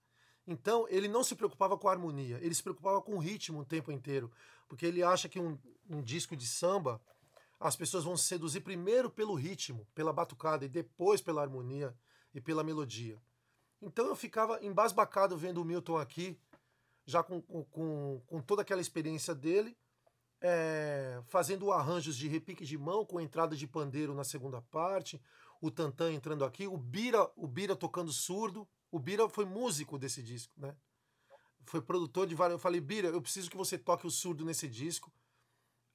[SPEAKER 2] Então, ele não se preocupava com a harmonia, ele se preocupava com o ritmo o tempo inteiro, porque ele acha que um, um disco de samba as pessoas vão se seduzir primeiro pelo ritmo, pela batucada, e depois pela harmonia e pela melodia. Então eu ficava embasbacado vendo o Milton aqui, já com, com, com toda aquela experiência dele, é, fazendo arranjos de repique de mão com entrada de pandeiro na segunda parte, o Tantan entrando aqui, o Bira, o Bira tocando surdo. O Bira foi músico desse disco, né? Foi produtor de vários. Eu falei, Bira, eu preciso que você toque o surdo nesse disco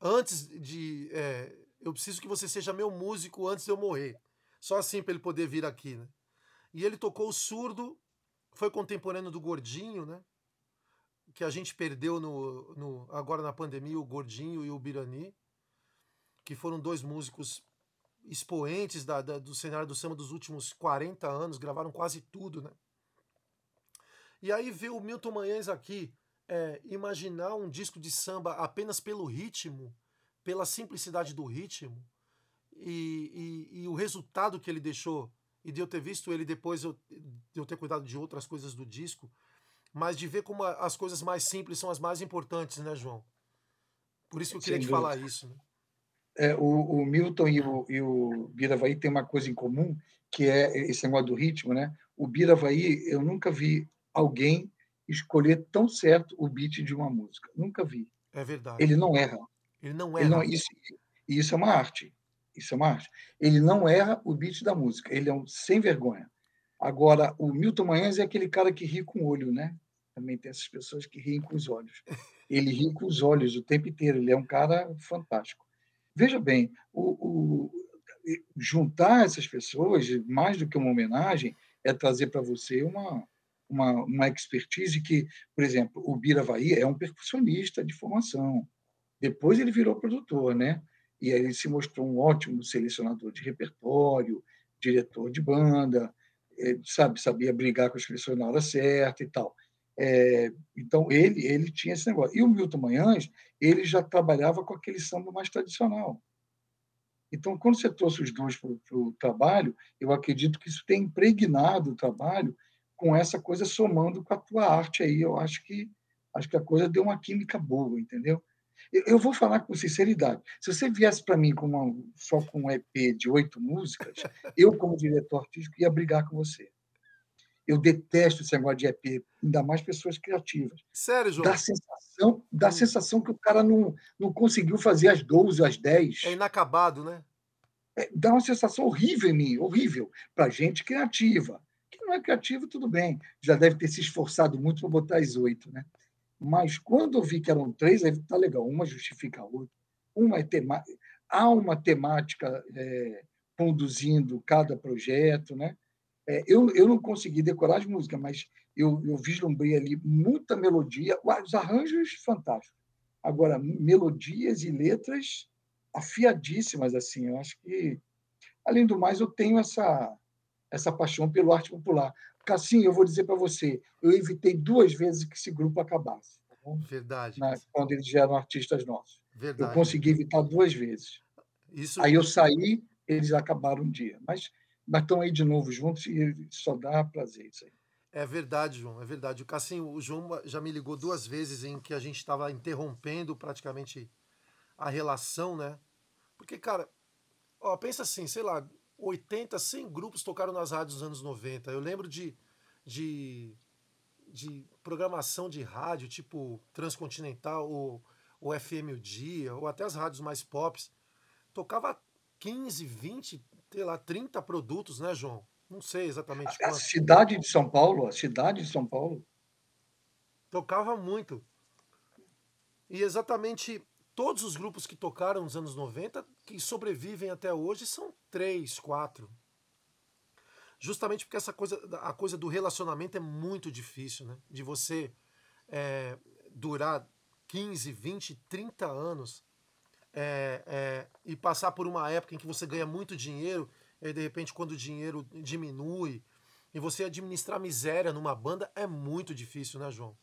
[SPEAKER 2] antes de. É, eu preciso que você seja meu músico antes de eu morrer. Só assim para ele poder vir aqui, né? E ele tocou o surdo, foi contemporâneo do Gordinho, né? Que a gente perdeu no, no agora na pandemia, o Gordinho e o Birani, que foram dois músicos expoentes da, da, do cenário do samba dos últimos 40 anos, gravaram quase tudo, né? E aí ver o Milton Manhães aqui, é, imaginar um disco de samba apenas pelo ritmo, pela simplicidade do ritmo, e, e, e, o resultado que ele deixou, e de eu ter visto ele depois, eu, de eu ter cuidado de outras coisas do disco, mas de ver como as coisas mais simples são as mais importantes, né, João? Por isso que eu queria te falar isso. Né?
[SPEAKER 3] É, o, o, Milton e o, e o Biravaí têm uma coisa em comum, que é esse negócio do ritmo, né? O Biravaí, eu nunca vi alguém escolher tão certo o beat de uma música. Nunca vi.
[SPEAKER 2] É verdade.
[SPEAKER 3] Ele não erra.
[SPEAKER 2] Ele não erra. Ele não,
[SPEAKER 3] isso, isso é uma arte. Isso é uma arte. Ele não erra o beat da música. Ele é um sem vergonha. Agora, o Milton Manhães é aquele cara que ri com o olho, né? Também tem essas pessoas que riem com os olhos. Ele ri com os olhos o tempo inteiro. Ele é um cara fantástico. Veja bem, o, o juntar essas pessoas, mais do que uma homenagem, é trazer para você uma, uma, uma expertise que, por exemplo, o Biravaí é um percussionista de formação. Depois ele virou produtor, né? E aí ele se mostrou um ótimo selecionador de repertório, diretor de banda, é, sabe, sabia brigar com as pessoas na hora certa e tal. É, então ele ele tinha esse negócio. E o Milton Manhães ele já trabalhava com aquele samba mais tradicional. Então, quando você trouxe os dois para o trabalho, eu acredito que isso tem impregnado o trabalho com essa coisa somando com a tua arte aí. Eu acho que acho que a coisa deu uma química boa, entendeu? Eu, eu vou falar com sinceridade. Se você viesse para mim com uma, só com um EP de oito músicas, eu, como diretor artístico, ia brigar com você. Eu detesto esse negócio de EP, ainda mais pessoas criativas.
[SPEAKER 2] Sério, João?
[SPEAKER 3] Dá sensação, dá hum. sensação que o cara não, não conseguiu fazer as 12, as 10.
[SPEAKER 2] É inacabado, né?
[SPEAKER 3] É, dá uma sensação horrível em mim, horrível, para gente criativa não é criativo, tudo bem. Já deve ter se esforçado muito para botar as oito, né? Mas quando eu vi que eram três, aí tá legal. Uma justifica a outra. Uma é tema... Há uma temática é, conduzindo cada projeto, né? É, eu, eu não consegui decorar as músicas, mas eu, eu vislumbrei ali muita melodia, os arranjos fantásticos. Agora, melodias e letras afiadíssimas, assim. Eu acho que, além do mais, eu tenho essa essa paixão pelo arte popular. Cassim, eu vou dizer para você, eu evitei duas vezes que esse grupo acabasse.
[SPEAKER 2] Tá Verdade.
[SPEAKER 3] Na, quando eles já eram artistas nossos.
[SPEAKER 2] Verdade.
[SPEAKER 3] Eu consegui evitar duas vezes.
[SPEAKER 2] Isso...
[SPEAKER 3] Aí eu saí, eles acabaram um dia. Mas, mas estão aí de novo juntos e só dá prazer isso aí.
[SPEAKER 2] É verdade, João, é verdade. O Cassim, o João já me ligou duas vezes em que a gente estava interrompendo praticamente a relação, né? Porque, cara, ó, pensa assim, sei lá, 80, 100 grupos tocaram nas rádios dos anos 90. Eu lembro de, de, de programação de rádio, tipo Transcontinental, ou, ou FM O Dia, ou até as rádios mais pops. Tocava 15, 20, sei lá, 30 produtos, né, João? Não sei exatamente
[SPEAKER 3] A cidade de São Paulo, a cidade de São Paulo.
[SPEAKER 2] Tocava muito. E exatamente todos os grupos que tocaram nos anos 90, que sobrevivem até hoje, são três, quatro. Justamente porque essa coisa, a coisa do relacionamento é muito difícil, né? De você é, durar 15, 20, 30 anos é, é, e passar por uma época em que você ganha muito dinheiro, e de repente, quando o dinheiro diminui, e você administrar miséria numa banda é muito difícil, né, João?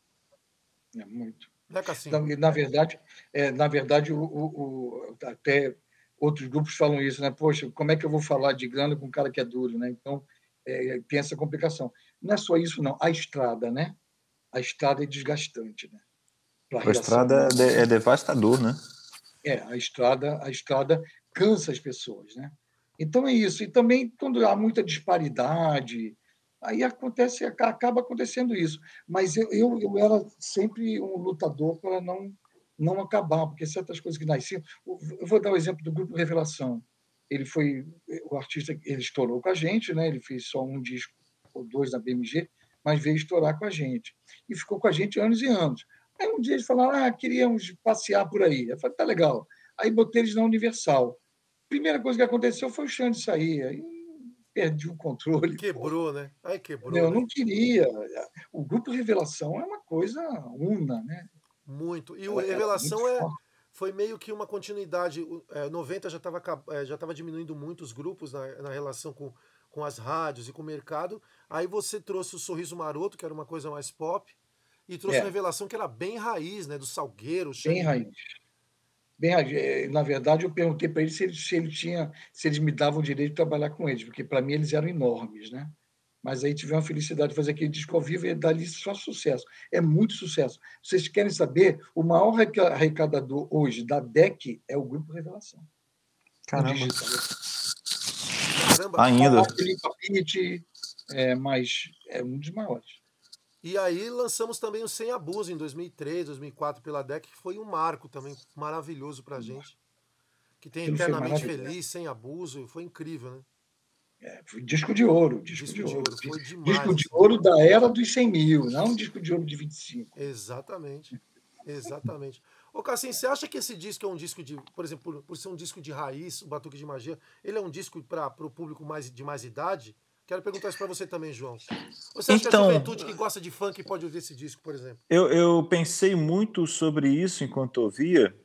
[SPEAKER 3] É muito.
[SPEAKER 2] Né, Cassim?
[SPEAKER 3] Então, na verdade, é, na verdade o, o, o, até outros grupos falam isso, né? Poxa, como é que eu vou falar de grana com um cara que é duro, né? Então, é, tem essa complicação. Não é só isso, não. A estrada, né? A estrada é desgastante, né?
[SPEAKER 4] A estrada é, é devastador, né?
[SPEAKER 3] É, a estrada, a estrada cansa as pessoas, né? Então é isso. E também quando há muita disparidade, aí acontece, acaba acontecendo isso. Mas eu, eu, eu era sempre um lutador para não não acabar, porque certas coisas que nasciam. Eu vou dar o exemplo do grupo Revelação. Ele foi o artista, ele estourou com a gente, né? Ele fez só um disco ou dois na BMG, mas veio estourar com a gente e ficou com a gente anos e anos. Aí um dia eles falaram, ah, queríamos passear por aí. Eu falei, tá legal. Aí botei eles na Universal. Primeira coisa que aconteceu foi o Xande sair. Aí perdi o controle.
[SPEAKER 2] Quebrou, né? Aí quebrou.
[SPEAKER 3] Eu
[SPEAKER 2] né?
[SPEAKER 3] não queria. O grupo Revelação é uma coisa una, né?
[SPEAKER 2] Muito. E o Revelação é, foi meio que uma continuidade. É, 90 já estava é, já diminuindo muito os grupos na, na relação com, com as rádios e com o mercado. Aí você trouxe o Sorriso Maroto, que era uma coisa mais pop, e trouxe
[SPEAKER 3] É.
[SPEAKER 2] a Revelação, que era bem raiz, né? Do Salgueiro.
[SPEAKER 3] Bem raiz. Bem raiz. Eh, Na verdade, eu perguntei para eles se eles, se ele tinha, se eles me davam o direito de trabalhar com eles, porque para mim eles eram enormes, né? Mas aí tivemos a felicidade de fazer aquele disco ao vivo e dali só sucesso. É muito sucesso. Vocês querem saber? O maior arreca- arrecadador hoje da DEC é o Grupo Revelação.
[SPEAKER 4] Caramba.
[SPEAKER 2] Caramba.
[SPEAKER 4] Ainda.
[SPEAKER 3] É, mas é um dos maiores.
[SPEAKER 2] E aí lançamos também o Sem Abuso em 2003, 2004 pela DEC, que foi um marco também maravilhoso pra gente. Que tem Eternamente. Feliz, Sem Abuso, foi incrível, né?
[SPEAKER 3] É, foi disco de ouro, disco,
[SPEAKER 2] Disco
[SPEAKER 3] de
[SPEAKER 2] de
[SPEAKER 3] ouro.
[SPEAKER 2] ouro, foi demais.
[SPEAKER 3] Disco de ouro da era dos 100 mil, não disco de ouro de 25.
[SPEAKER 2] Exatamente. Exatamente. Ô, Cassim, você acha que esse disco é um disco de, por exemplo, por, por ser um disco de raiz, o Batuque de Magia, ele é um disco para o público mais, de mais idade? Quero perguntar isso para você também, João. Você acha que
[SPEAKER 4] Então-
[SPEAKER 2] a juventude que gosta de funk pode ouvir esse disco, por exemplo?
[SPEAKER 4] Eu, eu pensei muito sobre isso enquanto ouvia,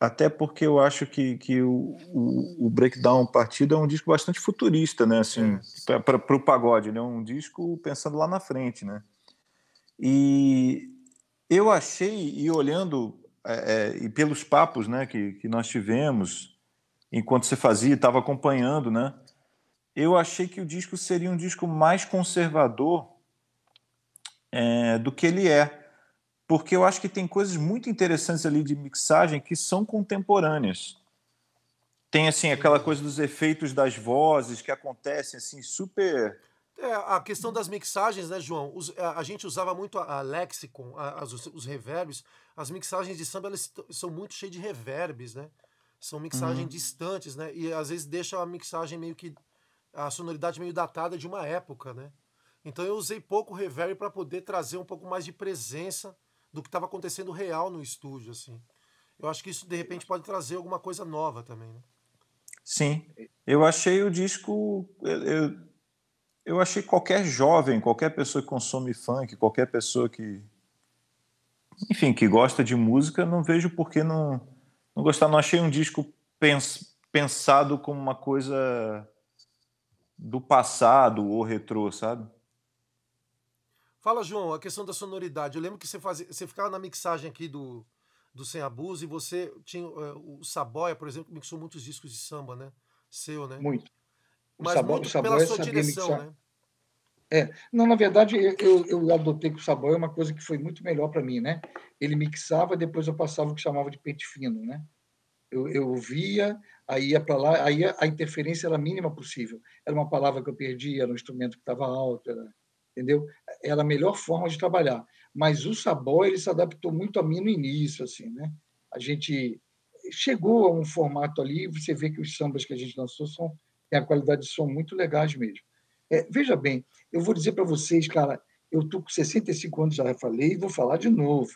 [SPEAKER 4] até porque eu acho que, que o, o, o Breakdown Partido é um disco bastante futurista, né? Assim, para o pagode, né? Um disco pensando lá na frente, né? E eu achei, e olhando, é, é, e pelos papos né, que, que nós tivemos, enquanto você fazia, estava acompanhando, né? Eu achei que o disco seria um disco mais conservador é, do que ele é porque eu acho que tem coisas muito interessantes ali de mixagem que são contemporâneas. Tem assim aquela coisa dos efeitos das vozes que acontecem assim super
[SPEAKER 2] É, a questão das mixagens, né, João? Os- a, a gente usava muito a, a lexicon, a- as- os, os reverbs. As mixagens de samba elas são muito cheias de reverbs, né? São mixagens distantes, né? E às vezes deixa a mixagem meio que. A sonoridade meio datada de uma época, né? Então eu usei pouco reverb para poder trazer um pouco mais de presença do que estava acontecendo real no estúdio, assim. Eu acho que isso de repente pode trazer alguma coisa nova também, né?
[SPEAKER 4] Sim, eu achei o disco. Eu, eu, achei qualquer jovem, qualquer pessoa que consome funk, qualquer pessoa que. Enfim, que gosta de música, não vejo por que não, não gostar. Não achei um disco pens, pensado como uma coisa do passado ou retrô, sabe?
[SPEAKER 2] Fala, João, a questão da sonoridade. Eu lembro que você, fazia, você ficava na mixagem aqui do, do Sem Abuso e você tinha. eh, o Saboia, por exemplo, mixou muitos discos de samba, né? Seu, né?
[SPEAKER 3] Muito. O
[SPEAKER 2] Mas
[SPEAKER 3] Sabó-
[SPEAKER 2] muito
[SPEAKER 3] o Saboia
[SPEAKER 2] pela sua direção,
[SPEAKER 3] mixar.
[SPEAKER 2] né?
[SPEAKER 3] Não, na verdade, eu, eu, eu adotei que o Saboia é uma coisa que foi muito melhor para mim, né? Ele mixava, depois eu passava o que chamava de pente fino, né? Eu, eu ouvia, aí ia para lá, aí a, interferência era a mínima possível. Era uma palavra que eu perdia, era um instrumento que estava alto, era, entendeu? Era a melhor forma de trabalhar. Mas o Saboia, ele se adaptou muito a mim no início, assim, né? A gente chegou a um formato ali, você vê que os sambas que a gente lançou são, têm a qualidade de som muito legais mesmo. É, veja bem, eu vou dizer para vocês, cara, eu estou com 65 anos, já falei, e vou falar de novo.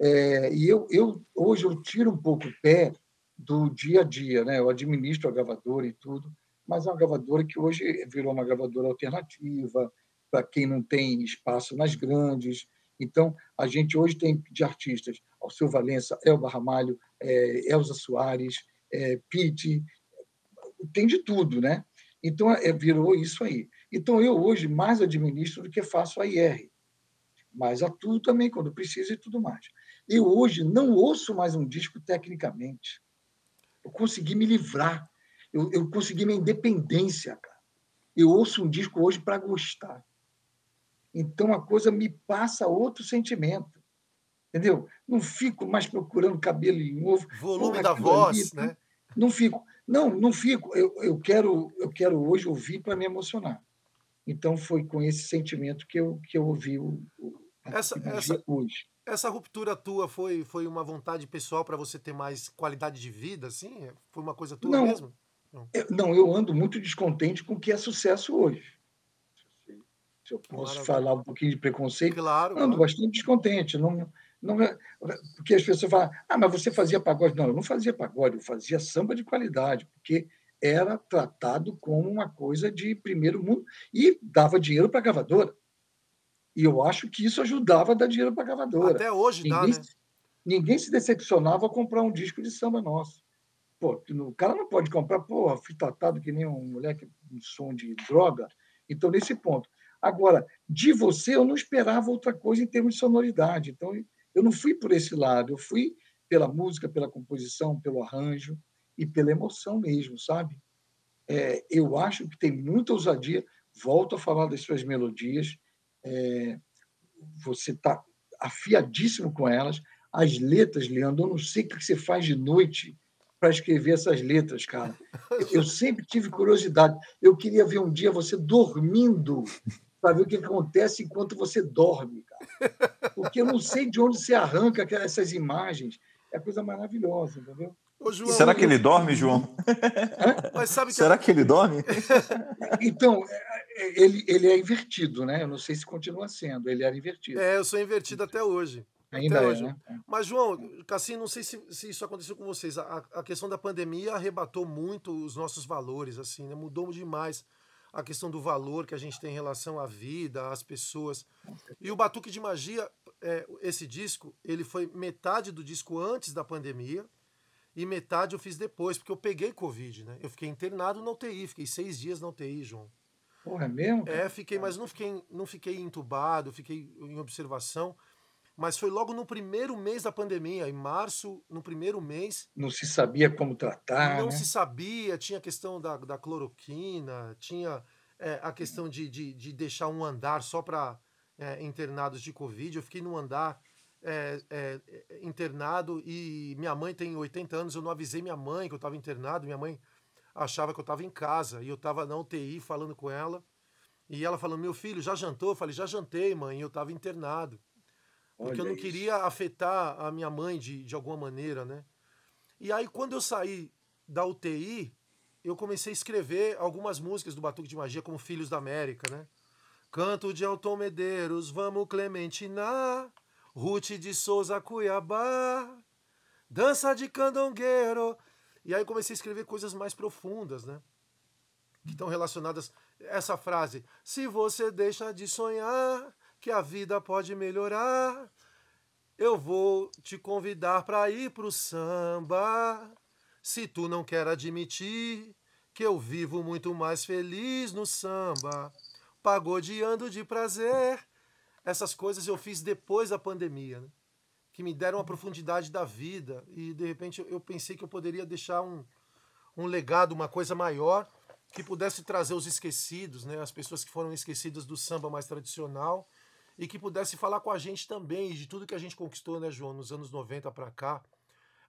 [SPEAKER 3] É, e eu, eu, hoje eu tiro um pouco o pé do dia a dia, né? Eu administro a gravadora e tudo, mas é uma gravadora que hoje virou uma gravadora alternativa para quem não tem espaço nas grandes. Então, a gente hoje tem de artistas Alceu Valença, Elba Ramalho, é, Elza Soares, é, Pete, tem de tudo, né? Então, é, virou isso aí. Então, eu hoje mais administro do que faço a IR, mas atuo também quando preciso e tudo mais. Eu hoje não ouço mais um disco tecnicamente. Eu consegui me livrar. Eu, eu consegui minha independência, cara. Eu ouço um disco hoje para gostar. Então a coisa me passa outro sentimento. Entendeu? Não fico mais procurando cabelo em ovo.
[SPEAKER 2] Volume da voz, ali, né?
[SPEAKER 3] Não fico. Não, não fico. Eu, eu, quero, eu quero hoje ouvir para me emocionar. Então foi com esse sentimento que eu, que eu ouvi o, o
[SPEAKER 2] essa, essa, hoje. Essa ruptura tua foi, foi uma vontade pessoal para você ter mais qualidade de vida, assim? Foi uma coisa tua
[SPEAKER 3] não,
[SPEAKER 2] mesmo?
[SPEAKER 3] Não. Eu, não, eu ando muito descontente com o que é sucesso hoje se eu posso Maravilha. falar um pouquinho de preconceito,
[SPEAKER 2] claro,
[SPEAKER 3] ando claro. bastante descontente. Não, não, é, porque as pessoas falam, ah, mas você fazia pagode. Não, eu não fazia pagode, eu fazia samba de qualidade, porque era tratado como uma coisa de primeiro mundo e dava dinheiro para a gravadora. E eu acho que isso ajudava a dar dinheiro para a gravadora.
[SPEAKER 2] Até hoje
[SPEAKER 3] ninguém,
[SPEAKER 2] dá, né?
[SPEAKER 3] Ninguém se decepcionava a comprar um disco de samba nosso. Pô, o cara não pode comprar, porra, fui tratado que nem um moleque, um som de droga. Então, nesse ponto. Agora, de você, eu não esperava outra coisa em termos de sonoridade. Então, eu não fui por esse lado. Eu fui pela música, pela composição, pelo arranjo e pela emoção mesmo, sabe? É, eu acho que tem muita ousadia. Volto a falar das suas melodias. É, você está afiadíssimo com elas. As letras, Leandro, eu não sei o que você faz de noite para escrever essas letras, cara. Eu sempre tive curiosidade. Eu queria ver um dia você dormindo para ver o que acontece enquanto você dorme, cara. Porque eu não sei de onde você arranca essas imagens. É coisa maravilhosa, entendeu?
[SPEAKER 4] Ô, João, Será que ele dorme, João?
[SPEAKER 2] Que
[SPEAKER 4] Será que ele dorme?
[SPEAKER 3] Então, é, é, ele, ele é invertido, né? Eu não sei se continua sendo. Ele era invertido.
[SPEAKER 2] É, eu sou invertido até hoje.
[SPEAKER 3] Ainda
[SPEAKER 2] até
[SPEAKER 3] é,
[SPEAKER 2] hoje.
[SPEAKER 3] né?
[SPEAKER 2] Mas, João, Cassim, não sei se, se, isso aconteceu com vocês. A, a, questão da pandemia arrebatou muito os nossos valores, assim, né? Mudou demais a questão do valor que a gente tem em relação à vida, às pessoas. E o Batuque de Magia, é, esse disco, ele foi metade do disco antes da pandemia e metade eu fiz depois, porque eu peguei Covid, né? Eu fiquei internado na UTI, fiquei seis dias na UTI, João.
[SPEAKER 3] Porra, é mesmo?
[SPEAKER 2] É, fiquei, mas não fiquei, não fiquei entubado, fiquei em observação. Mas foi logo no primeiro mês da pandemia, em março, no primeiro mês.
[SPEAKER 3] Não se sabia como tratar.
[SPEAKER 2] Não
[SPEAKER 3] né?
[SPEAKER 2] se sabia, tinha a questão da, da cloroquina, tinha é, a questão de, de, de, deixar um andar só para é, internados de Covid. Eu fiquei num andar é, é, internado e minha mãe tem 80 anos, eu não avisei minha mãe que eu estava internado, minha mãe achava que eu estava em casa e eu estava na UTI falando com ela. E ela falando, meu filho, já jantou? Eu falei, já jantei, mãe, eu estava internado. Porque Olha eu não queria afetar a minha mãe de, de alguma maneira, né? E aí, quando eu saí da UTI, eu comecei a escrever algumas músicas do Batuque de Magia, como Filhos da América, né? Canto de Alton Medeiros, Vamos Clementina, Ruth de Souza Cuiabá, Dança de Candongueiro. E aí comecei a escrever coisas mais profundas, né? Que estão relacionadas. Essa frase: Se você deixa de sonhar, que a vida pode melhorar. Eu vou te convidar para ir pro samba. Se tu não quer admitir que eu vivo muito mais feliz no samba, pagodeando de prazer. Essas coisas eu fiz depois da pandemia, né? que me deram a profundidade da vida e de repente eu pensei que eu poderia deixar um, um legado, uma coisa maior que pudesse trazer os esquecidos, né? as pessoas que foram esquecidas do samba mais tradicional e que pudesse falar com a gente também de tudo que a gente conquistou, né, João, nos anos 90 para cá.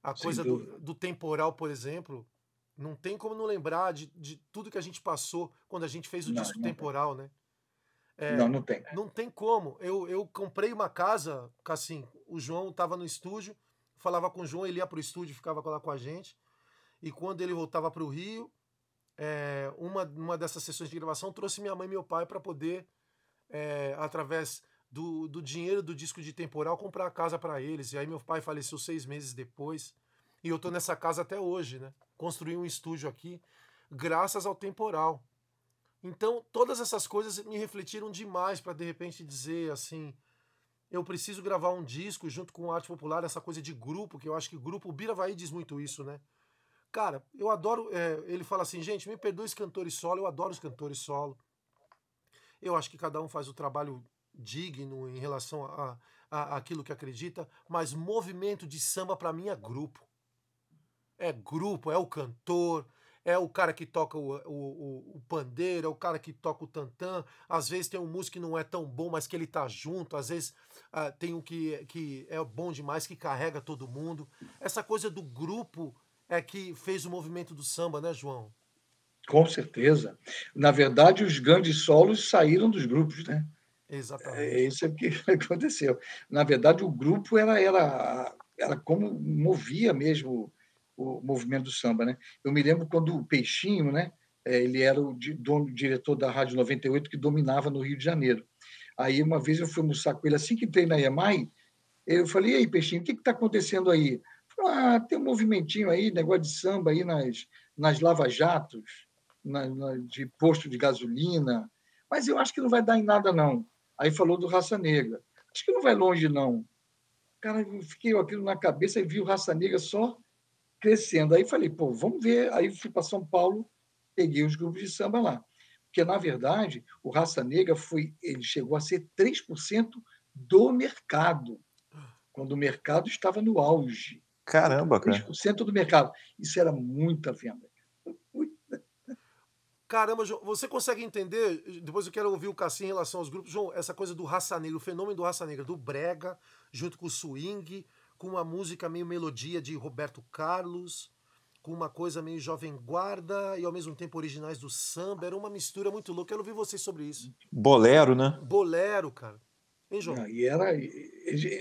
[SPEAKER 2] A coisa do, do, temporal, por exemplo, não tem como não lembrar de, de tudo que a gente passou quando a gente fez o não, disco não temporal,
[SPEAKER 3] tem.
[SPEAKER 2] né? É,
[SPEAKER 3] não, não tem.
[SPEAKER 2] Não tem como. Eu, eu comprei uma casa, assim, o João estava no estúdio, falava com o João, ele ia para o estúdio, ficava lá com a gente. E quando ele voltava para o Rio, é, uma, uma dessas sessões de gravação trouxe minha mãe e meu pai para poder, é, através do, do dinheiro do disco de temporal comprar a casa para eles. E aí meu pai faleceu seis meses depois. E eu tô nessa casa até hoje, né? Construí um estúdio aqui, graças ao temporal. Então, todas essas coisas me refletiram demais para de repente dizer assim: eu preciso gravar um disco junto com arte popular, essa coisa de grupo, que eu acho que grupo, o Bira vai diz muito isso, né? Cara, eu adoro. É, ele fala assim, gente, me perdoe os cantores solo, eu adoro os cantores solo. Eu acho que cada um faz o trabalho digno em relação a, a aquilo que acredita, mas movimento de samba para mim é grupo. É grupo, é o cantor, é o cara que toca o, o, o, pandeiro, é o cara que toca o tantã. Às vezes tem um músico que não é tão bom, mas que ele tá junto. Às vezes uh, tem um que, que é bom demais, que carrega todo mundo. Essa coisa do grupo é que fez o movimento do samba, né, João?
[SPEAKER 3] Com certeza. Na verdade, os grandes solos saíram dos grupos, né?
[SPEAKER 2] Exatamente.
[SPEAKER 3] É isso é que aconteceu. Na verdade, o grupo era, era, era como movia mesmo o movimento do samba, né? Eu me lembro quando o Peixinho, né? É, ele era o dono, diretor da Rádio 98 que dominava no Rio de Janeiro. Aí uma vez eu fui almoçar com ele assim que entrei na EMAI, eu falei: "E aí, Peixinho, o que está acontecendo aí?" Ah, tem um movimentinho aí, negócio de samba aí nas nas lava-jatos, na, na, de posto de gasolina, mas eu acho que não vai dar em nada não. Aí falou do Raça Negra. Acho que não vai longe não. Cara, eu fiquei aquilo na cabeça e vi o Raça Negra só crescendo. Aí falei, pô, vamos ver. Aí fui para São Paulo, peguei os grupos de samba lá. Porque, na verdade, o Raça Negra foi, ele chegou a ser 3% do mercado, quando o mercado estava no auge.
[SPEAKER 4] Caramba, cara.
[SPEAKER 3] 3% do mercado. Isso era muita venda.
[SPEAKER 2] Caramba, João, você consegue entender? Depois eu quero ouvir o Cassim em relação aos grupos. João, essa coisa do raça negra, o fenômeno do raça negra, do brega, junto com o swing, com uma música meio melodia de Roberto Carlos, com uma coisa meio jovem guarda e ao mesmo tempo originais do samba. Era uma mistura muito louca. Quero ouvir vocês sobre isso.
[SPEAKER 4] Bolero, né?
[SPEAKER 2] Bolero, cara. Hein, João?
[SPEAKER 3] Não, e era,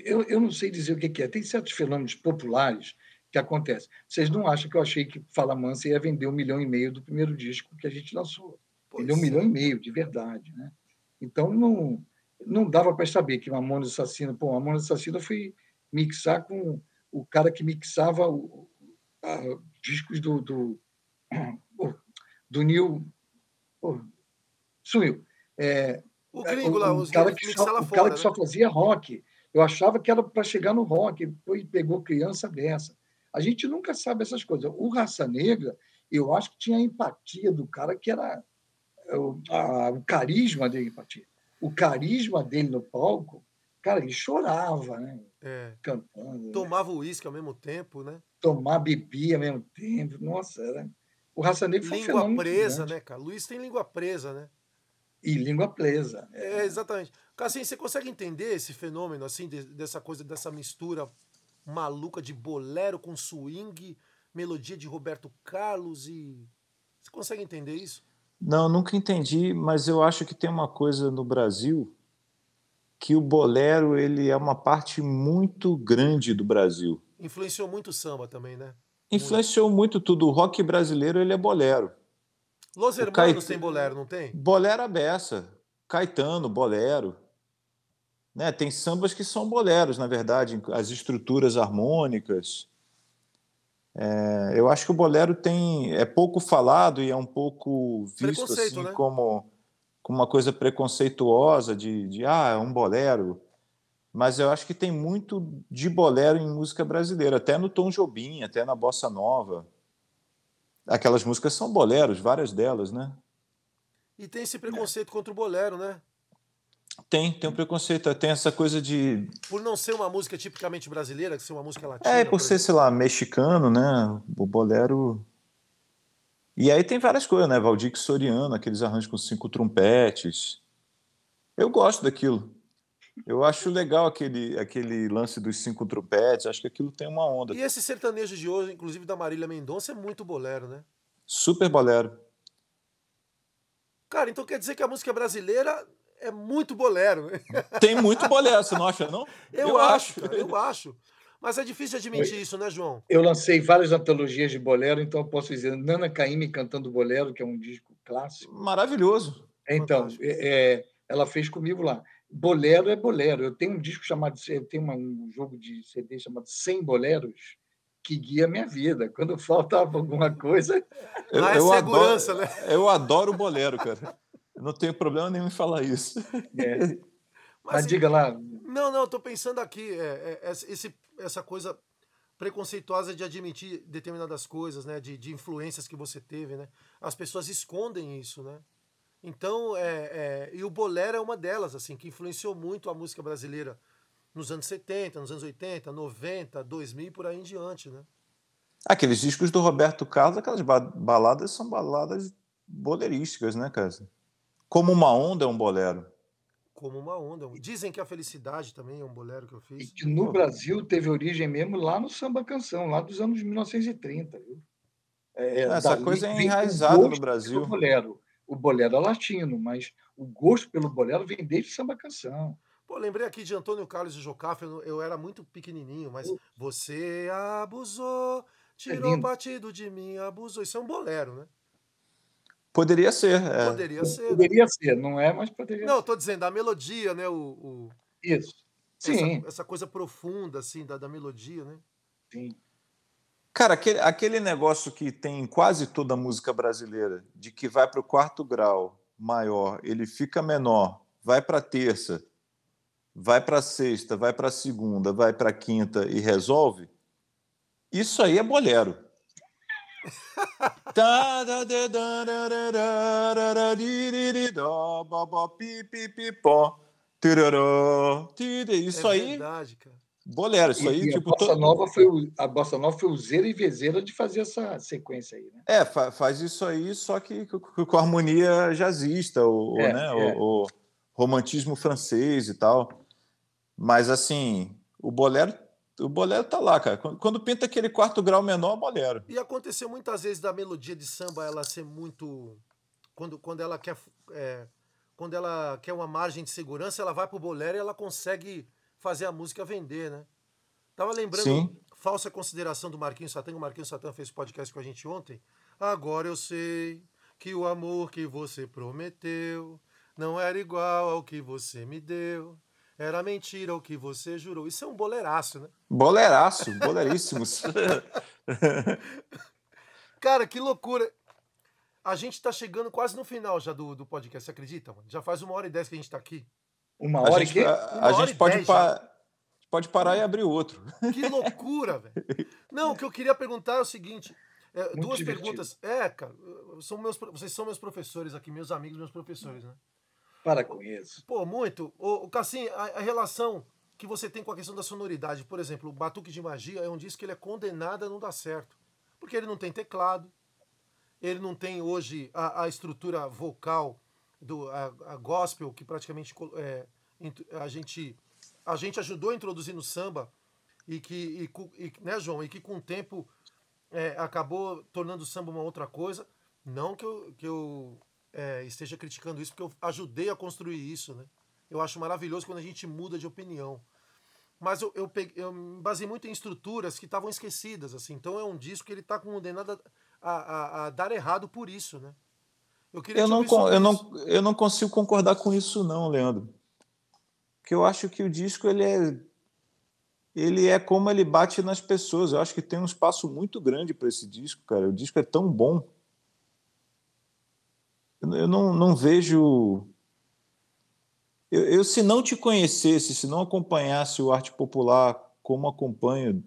[SPEAKER 3] eu, eu não sei dizer o que é. Tem certos fenômenos populares que acontecem. Vocês não acham que eu achei que Fala Mansa ia vender um milhão e meio do primeiro disco que a gente lançou? Pois Vendeu um milhão e meio, de verdade. Né? Então, não, não dava para saber que Mamonas Assassina... Pô, Mamonas Assassina foi mixar com o cara que mixava o, a, discos do, do, do Neil. Oh, sumiu. É,
[SPEAKER 2] o gringo lá,
[SPEAKER 3] o cara que, só, o cara que só né? fazia rock. Eu achava que era para chegar no rock, depois pegou criança dessa. A gente nunca sabe essas coisas. O Raça Negra, eu acho que tinha a empatia do cara que era o, a, o carisma dele, empatia. O carisma dele no palco, cara, ele chorava, né?
[SPEAKER 2] É.
[SPEAKER 3] Cantando.
[SPEAKER 2] Né? Tomava uísque ao mesmo tempo, né?
[SPEAKER 3] Tomar bebia ao mesmo tempo. Nossa, era. O Raça Negra foi
[SPEAKER 2] Língua um presa, né, cara? Luiz tem língua presa, né?
[SPEAKER 3] E língua presa.
[SPEAKER 2] É, exatamente. Assim, você consegue entender esse fenômeno, assim, de, dessa coisa, dessa mistura maluca de bolero com swing, melodia de Roberto Carlos e. Você consegue entender isso?
[SPEAKER 4] Não, nunca entendi, mas eu acho que tem uma coisa no Brasil que o bolero ele é uma parte muito grande do Brasil.
[SPEAKER 2] Influenciou muito o samba também, né?
[SPEAKER 4] Influenciou muito, muito tudo. O rock brasileiro ele é bolero.
[SPEAKER 2] Los Hermanos Cait... tem bolero, não tem?
[SPEAKER 4] Bolero a beça. Caetano, bolero. Né? Tem sambas que são boleros, na verdade, as estruturas harmônicas. É, eu acho que o bolero tem é pouco falado e é um pouco visto assim né? como com uma coisa preconceituosa de, de ah, é um bolero. Mas eu acho que tem muito de bolero em música brasileira, até no Tom Jobim, até na Bossa Nova. Aquelas músicas são boleros, várias delas, né?
[SPEAKER 2] E tem esse preconceito contra o bolero, né?
[SPEAKER 4] Tem, tem um preconceito, tem essa coisa de.
[SPEAKER 2] Por não ser uma música tipicamente brasileira, ser uma música latina.
[SPEAKER 4] É, por, por ser, sei lá, mexicano, né? O bolero e aí tem várias coisas, né? Valdir Soriano, aqueles arranjos com cinco trompetes. Eu gosto daquilo. Eu acho legal aquele, aquele lance dos cinco trompetes, acho que aquilo tem uma onda.
[SPEAKER 2] E esse sertanejo de hoje, inclusive da Marília Mendonça, é muito bolero, né?
[SPEAKER 4] Super bolero.
[SPEAKER 2] Cara, então quer dizer que a música brasileira é muito bolero.
[SPEAKER 4] Tem muito bolero, você não acha, não?
[SPEAKER 2] Eu, eu acho, acho. eu acho. Mas é difícil admitir isso, né, João?
[SPEAKER 3] Eu lancei várias antologias de bolero, então eu posso dizer Nana Caymmi cantando bolero, que é um disco clássico.
[SPEAKER 4] Maravilhoso.
[SPEAKER 3] Então, é, é, ela fez comigo lá. bolero é bolero. Eu tenho um disco chamado, eu tenho uma, um jogo de CD chamado 100 Boleros, que guia a minha vida. Quando faltava alguma coisa.
[SPEAKER 2] Eu, é eu segurança,
[SPEAKER 4] adoro,
[SPEAKER 2] né?
[SPEAKER 4] Eu adoro o bolero, cara. Eu não tenho problema nenhum em falar isso.
[SPEAKER 3] É. Mas, Mas diga lá.
[SPEAKER 2] Não, não, estou pensando aqui, é, é, esse, essa coisa preconceituosa de admitir determinadas coisas, né? De, de influências que você teve, né? As pessoas escondem isso, né? Então, é, é, e o bolero é uma delas, assim, que influenciou muito a música brasileira nos anos 70, nos anos 80, 90, 2000 e por aí em diante, né?
[SPEAKER 4] Aqueles discos do Roberto Carlos, aquelas baladas são baladas bolerísticas, né, cara? Como uma onda é um bolero.
[SPEAKER 2] Como uma onda. Dizem que a felicidade também é um bolero que eu fiz.
[SPEAKER 3] E que no Brasil teve origem mesmo lá no samba canção, lá dos anos 1930, viu?
[SPEAKER 4] É, Essa coisa é enraizada no Brasil.
[SPEAKER 3] O bolero. O bolero é latino, mas o gosto pelo bolero vem desde samba canção.
[SPEAKER 2] Pô, lembrei aqui de Antônio Carlos e Jocafe, eu, eu era muito pequenininho, mas você abusou, tirou é partido de mim, abusou. Isso é um bolero, né?
[SPEAKER 4] Poderia ser. É.
[SPEAKER 2] Poderia ser.
[SPEAKER 3] Poderia ser, não é, mas poderia
[SPEAKER 2] Não,
[SPEAKER 3] ser.
[SPEAKER 2] estou dizendo, a melodia, né? O, o...
[SPEAKER 3] Isso. Sim.
[SPEAKER 2] Essa, essa, coisa profunda, assim, da, da melodia, né?
[SPEAKER 3] Sim.
[SPEAKER 4] Cara, aquele, aquele negócio que tem em quase toda a música brasileira, de que vai para o quarto grau maior, ele fica menor, vai para a terça, vai para a sexta, vai para a segunda, vai para a quinta e resolve, isso aí é bolero. Isso
[SPEAKER 2] é
[SPEAKER 4] aí.
[SPEAKER 2] Verdade, cara.
[SPEAKER 4] Bolero, isso aí,
[SPEAKER 3] e
[SPEAKER 4] tipo.
[SPEAKER 3] A Bossa, Nova foi, o, a Bossa Nova foi useira e vezeira de fazer essa sequência aí, né?
[SPEAKER 4] É, fa faz isso aí, só que com a harmonia jazzista, o, é, né, é. o, o, romantismo francês e tal. Mas, assim, o bolero o bolero tá lá, cara. Quando pinta aquele quarto grau menor, bolero.
[SPEAKER 2] E aconteceu muitas vezes da melodia de samba ela ser muito. Quando, quando ela quer. É, quando ela quer uma margem de segurança, ela vai pro bolero e ela consegue fazer a música vender, né? Tava lembrando
[SPEAKER 4] Sim.
[SPEAKER 2] falsa consideração do Marquinhos Satã, o Marquinhos Satã fez podcast com a gente ontem. Agora eu sei que o amor que você prometeu não era igual ao que você me deu. Era mentira o que você jurou. Isso é um boleraço, né?
[SPEAKER 4] Boleraço, boleríssimos.
[SPEAKER 2] Cara, que loucura. A gente está chegando quase no final já do, do podcast, você acredita, mano? Já faz uma hora e dez que a gente está aqui.
[SPEAKER 3] Uma hora
[SPEAKER 4] a gente,
[SPEAKER 3] e
[SPEAKER 4] A, a gente pode, pa, pode parar e abrir outro.
[SPEAKER 2] Que loucura, velho. Não, o que eu queria perguntar é o seguinte. É, duas divertido. perguntas. É, cara, são meus, vocês são meus professores aqui, meus amigos, meus professores, né?
[SPEAKER 3] Para com isso.
[SPEAKER 2] Pô, muito. O, Cassim, a, a, relação que você tem com a questão da sonoridade, por exemplo, o Batuque de Magia é um disco que ele é condenado a não dar certo. Porque ele não tem teclado, ele não tem hoje a, a estrutura vocal do a, a, gospel que praticamente é, a gente a gente ajudou a introduzir no samba e que e, e, né João e que com o tempo é, acabou tornando o samba uma outra coisa não que eu, que eu é, esteja criticando isso, porque eu ajudei a construir isso, né? Eu acho maravilhoso quando a gente muda de opinião. Mas eu, eu, peguei, eu me basei muito em estruturas que estavam esquecidas, assim. Então é um disco que ele está condenado a, a, a, dar errado por isso, né?
[SPEAKER 4] Eu, queria eu, não, eu, não, eu não consigo concordar com isso não, Leandro. Porque eu acho que o disco ele é ele é como ele bate nas pessoas. Eu acho que tem um espaço muito grande para esse disco, cara. O disco é tão bom eu não, não vejo. Eu, eu, se não te conhecesse, se não acompanhasse o arte popular como acompanho,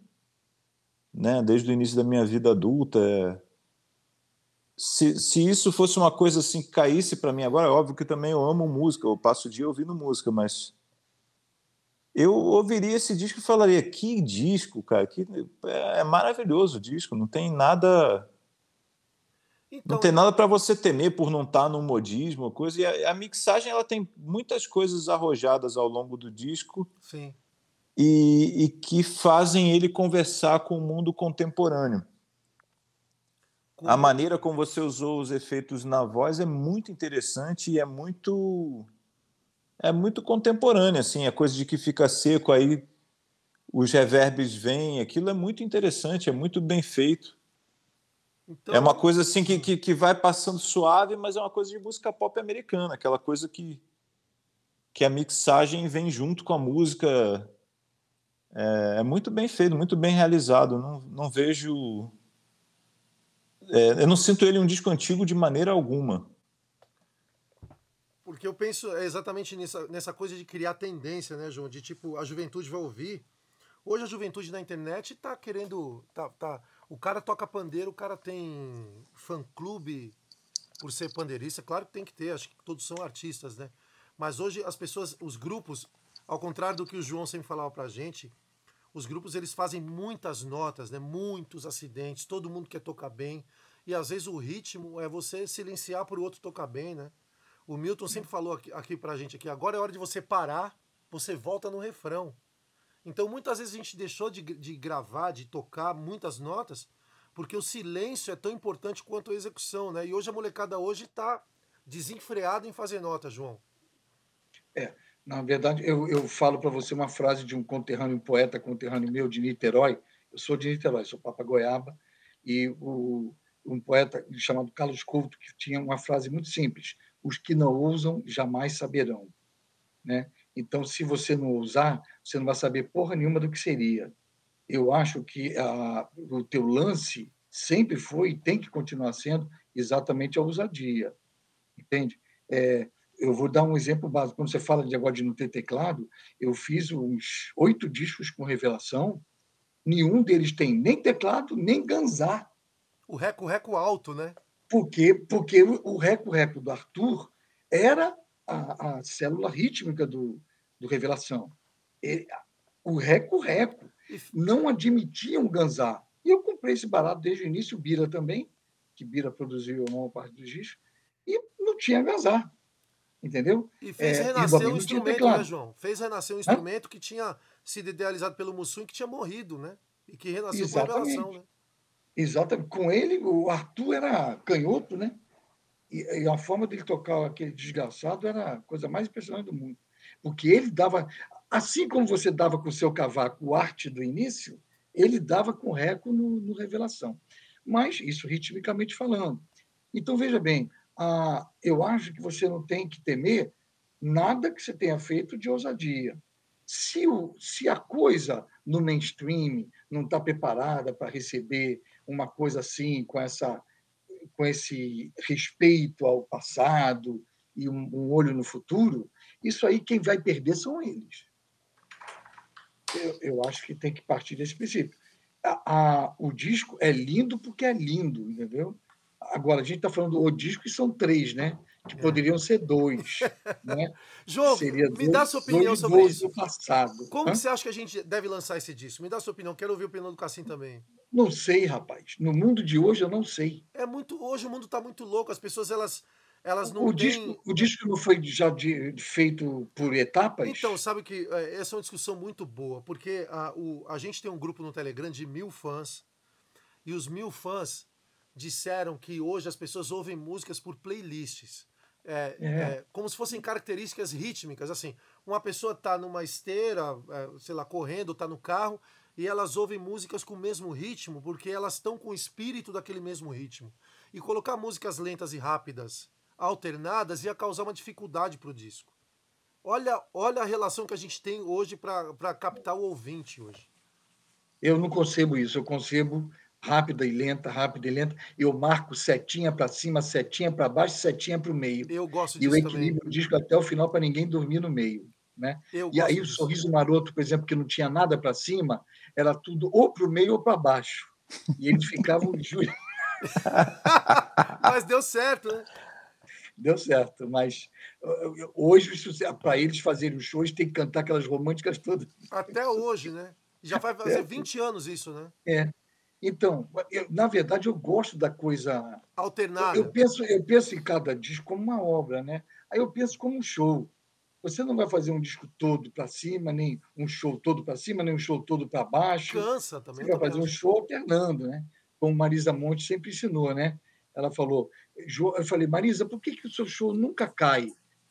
[SPEAKER 4] né, desde o início da minha vida adulta, é... se, se isso fosse uma coisa assim que caísse para mim agora, é óbvio que também eu amo música, eu passo o dia ouvindo música, mas eu ouviria esse disco e falaria que disco, cara, que é maravilhoso o disco, não tem nada então, não tem nada para você temer por não estar tá no modismo, coisa. E a, a, mixagem ela tem muitas coisas arrojadas ao longo do disco. E, e que fazem ele conversar com o mundo contemporâneo. Como... A maneira como você usou os efeitos na voz é muito interessante e é muito é muito contemporânea, assim, a coisa de que fica seco aí os reverbes vêm, aquilo é muito interessante, é muito bem feito. Então, é uma coisa assim que, que, que, vai passando suave, mas é uma coisa de música pop americana, aquela coisa que que a mixagem vem junto com a música. É, é muito bem feito, muito bem realizado. Não, não vejo. É, eu não sinto ele um disco antigo de maneira alguma.
[SPEAKER 2] Porque eu penso exatamente nessa, nessa coisa de criar tendência, né, João? De tipo, a juventude vai ouvir. Hoje a juventude na internet tá querendo. Tá, tá, o cara toca pandeiro, o cara tem fã-clube por ser pandeirista. Claro que tem que ter, acho que todos são artistas, né? Mas hoje as pessoas, os grupos, ao contrário do que o João sempre falava pra gente, os grupos eles fazem muitas notas, né? Muitos acidentes, todo mundo quer tocar bem. E às vezes o ritmo é você silenciar para o outro tocar bem, né? O Milton sempre falou aqui, aqui pra gente aqui, agora é hora de você parar, você volta no refrão. Então muitas vezes a gente deixou de, de gravar, de tocar muitas notas, porque o silêncio é tão importante quanto a execução, né? E hoje a molecada hoje está desenfreada em fazer nota, João.
[SPEAKER 3] É, na verdade, eu, eu falo para você uma frase de um conterrâneo, um poeta conterrâneo meu de Niterói. Eu sou de Niterói, sou Papa Goiaba, e o, um poeta chamado Carlos Couto que tinha uma frase muito simples: os que não ousam jamais saberão, né? Então, se você não ousar, você não vai saber porra nenhuma do que seria. Eu acho que a, o teu lance sempre foi e tem que continuar sendo exatamente a ousadia, entende? É, eu vou dar um exemplo básico. Quando você fala de agora de não ter teclado, eu fiz uns oito discos com revelação, nenhum deles tem nem teclado, nem ganzar.
[SPEAKER 2] O reco-reco alto, né?
[SPEAKER 3] Porque, porque o reco-reco do Arthur era a, a célula rítmica do, do Revelação. Ele, o reco-reco não admitia um ganzar. E eu comprei esse barato desde o início, o Bira também, que Bira produziu a maior parte dos discos, e não tinha ganzar entendeu?
[SPEAKER 2] E fez é, renascer um instrumento, né, João? Fez renascer um instrumento Hã? que tinha sido idealizado pelo Mussum e que tinha morrido, né? E que renasceu Exatamente. com a revelação, né?
[SPEAKER 3] Exatamente. Com ele, o Arthur era canhoto, né? E, e, a forma dele tocar aquele desgraçado era a coisa mais impressionante do mundo. Porque ele dava, assim como você dava com o seu cavaco o arte do início, ele dava com reco no, no Revelação. Mas isso ritmicamente falando. Então, veja bem, ah, eu acho que você não tem que temer nada que você tenha feito de ousadia. Se, o, se a coisa no mainstream não está preparada para receber uma coisa assim, com, essa, com esse respeito ao passado e um, um olho no futuro, isso aí quem vai perder são eles. Eu, eu acho que tem que partir desse princípio. A, a, o disco é lindo porque é lindo, entendeu? Agora, a gente está falando do disco e são três, né? Que é. poderiam ser dois. Né?
[SPEAKER 2] João, Seria me dois, dá sua opinião sobre isso. passado. Como você acha que a gente deve lançar esse disco? Me dá sua opinião. Quero ouvir a opinião do Cassim também.
[SPEAKER 3] Não sei, rapaz. No mundo de hoje, eu não sei.
[SPEAKER 2] É muito. Hoje o mundo está muito louco. As pessoas, elas. Elas não
[SPEAKER 3] o,
[SPEAKER 2] têm...
[SPEAKER 3] disco, o disco não foi já de, feito por etapas?
[SPEAKER 2] Então, sabe que é, essa é uma discussão muito boa, porque a, o, a gente tem um grupo no Telegram de mil fãs, e os mil fãs disseram que hoje as pessoas ouvem músicas por playlists. É, é. É, como se fossem características rítmicas. Assim, uma pessoa está numa esteira, é, sei lá, correndo, está no carro, e elas ouvem músicas com o mesmo ritmo, porque elas estão com o espírito daquele mesmo ritmo. E colocar músicas lentas e rápidas alternadas ia causar uma dificuldade para o disco. Olha, olha a relação que a gente tem hoje para captar o ouvinte hoje.
[SPEAKER 3] Eu não concebo isso, eu concebo rápida e lenta, rápida e lenta. Eu marco setinha para cima, setinha para baixo, setinha para o meio.
[SPEAKER 2] Eu gosto disso
[SPEAKER 3] E eu equilibro o disco até o final para ninguém dormir no meio. Né? Eu e aí disso. o sorriso maroto, por exemplo, que não tinha nada para cima, era tudo ou para o meio ou para baixo. E eles ficavam
[SPEAKER 2] mas deu certo, né?
[SPEAKER 3] Deu certo, mas hoje, para eles fazerem os shows, tem que cantar aquelas românticas todas.
[SPEAKER 2] Até hoje, né? Já vai fazer é. 20 anos isso, né?
[SPEAKER 3] É. Então, eu, na verdade, eu gosto da coisa
[SPEAKER 2] alternada.
[SPEAKER 3] Eu, eu, penso, eu penso em cada disco como uma obra, né? Aí eu penso como um show. Você não vai fazer um disco todo para cima, nem um show todo para cima, nem um show todo para baixo.
[SPEAKER 2] Cansa também.
[SPEAKER 3] Você vai fazer um show alternando, né? Como Marisa Monte sempre ensinou, né? Ela falou, eu falei, Marisa, por que, que o seu show nunca cai?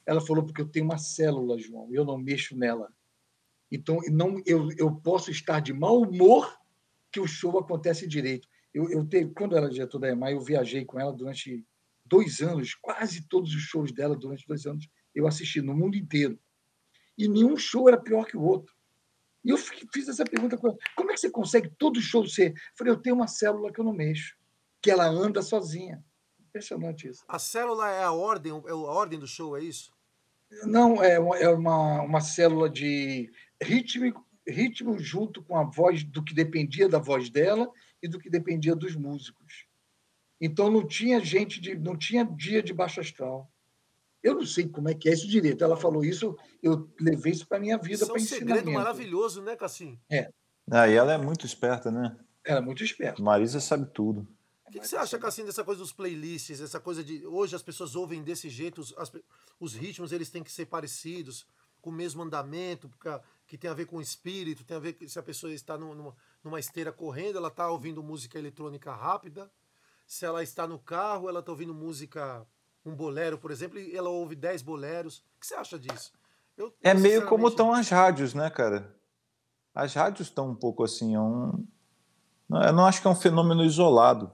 [SPEAKER 3] Ela falou, porque eu tenho uma célula, João, e eu não mexo nela. Então, não, eu, eu posso estar de mau humor que o show acontece direito. Eu, eu teve, quando eu era diretor da EMA, eu viajei com ela durante dois anos, quase todos os shows dela durante dois anos eu assisti no mundo inteiro. e nenhum show era pior que o outro. E eu fiz essa pergunta com ela: como é que você consegue todo show ser? Eu falei: eu tenho uma célula que eu não mexo, que ela anda sozinha. Impressionante isso.
[SPEAKER 2] A célula é a ordem, é a ordem do show, é isso?
[SPEAKER 3] Não, é uma, é uma, uma célula de ritmo, ritmo junto com a voz do que dependia da voz dela e do que dependia dos músicos. Então não tinha gente de, não tinha dia de baixo astral. Eu não sei como é que é isso direito. Ela falou isso, eu levei isso para minha vida para
[SPEAKER 2] ensinamento. É um segredo maravilhoso, né, Cassim?
[SPEAKER 3] É.
[SPEAKER 4] Ah, e ela é muito esperta, né?
[SPEAKER 3] Ela é muito esperta.
[SPEAKER 4] Marisa sabe tudo.
[SPEAKER 2] O que, que, você acha, Cassim, dessa coisa dos playlists, essa coisa de hoje as pessoas ouvem desse jeito, os, as, os ritmos eles têm que ser parecidos, com o mesmo andamento, porque, que tem a ver com o espírito, tem a ver se a pessoa está numa, numa esteira correndo, ela está ouvindo música eletrônica rápida, se ela está no carro, ela está ouvindo música, um bolero, por exemplo, e ela ouve 10 boleros. O que você acha disso?
[SPEAKER 4] Eu, é meio como estão as rádios, né, cara? As rádios estão um pouco assim, é um... eu não acho que é um fenômeno isolado.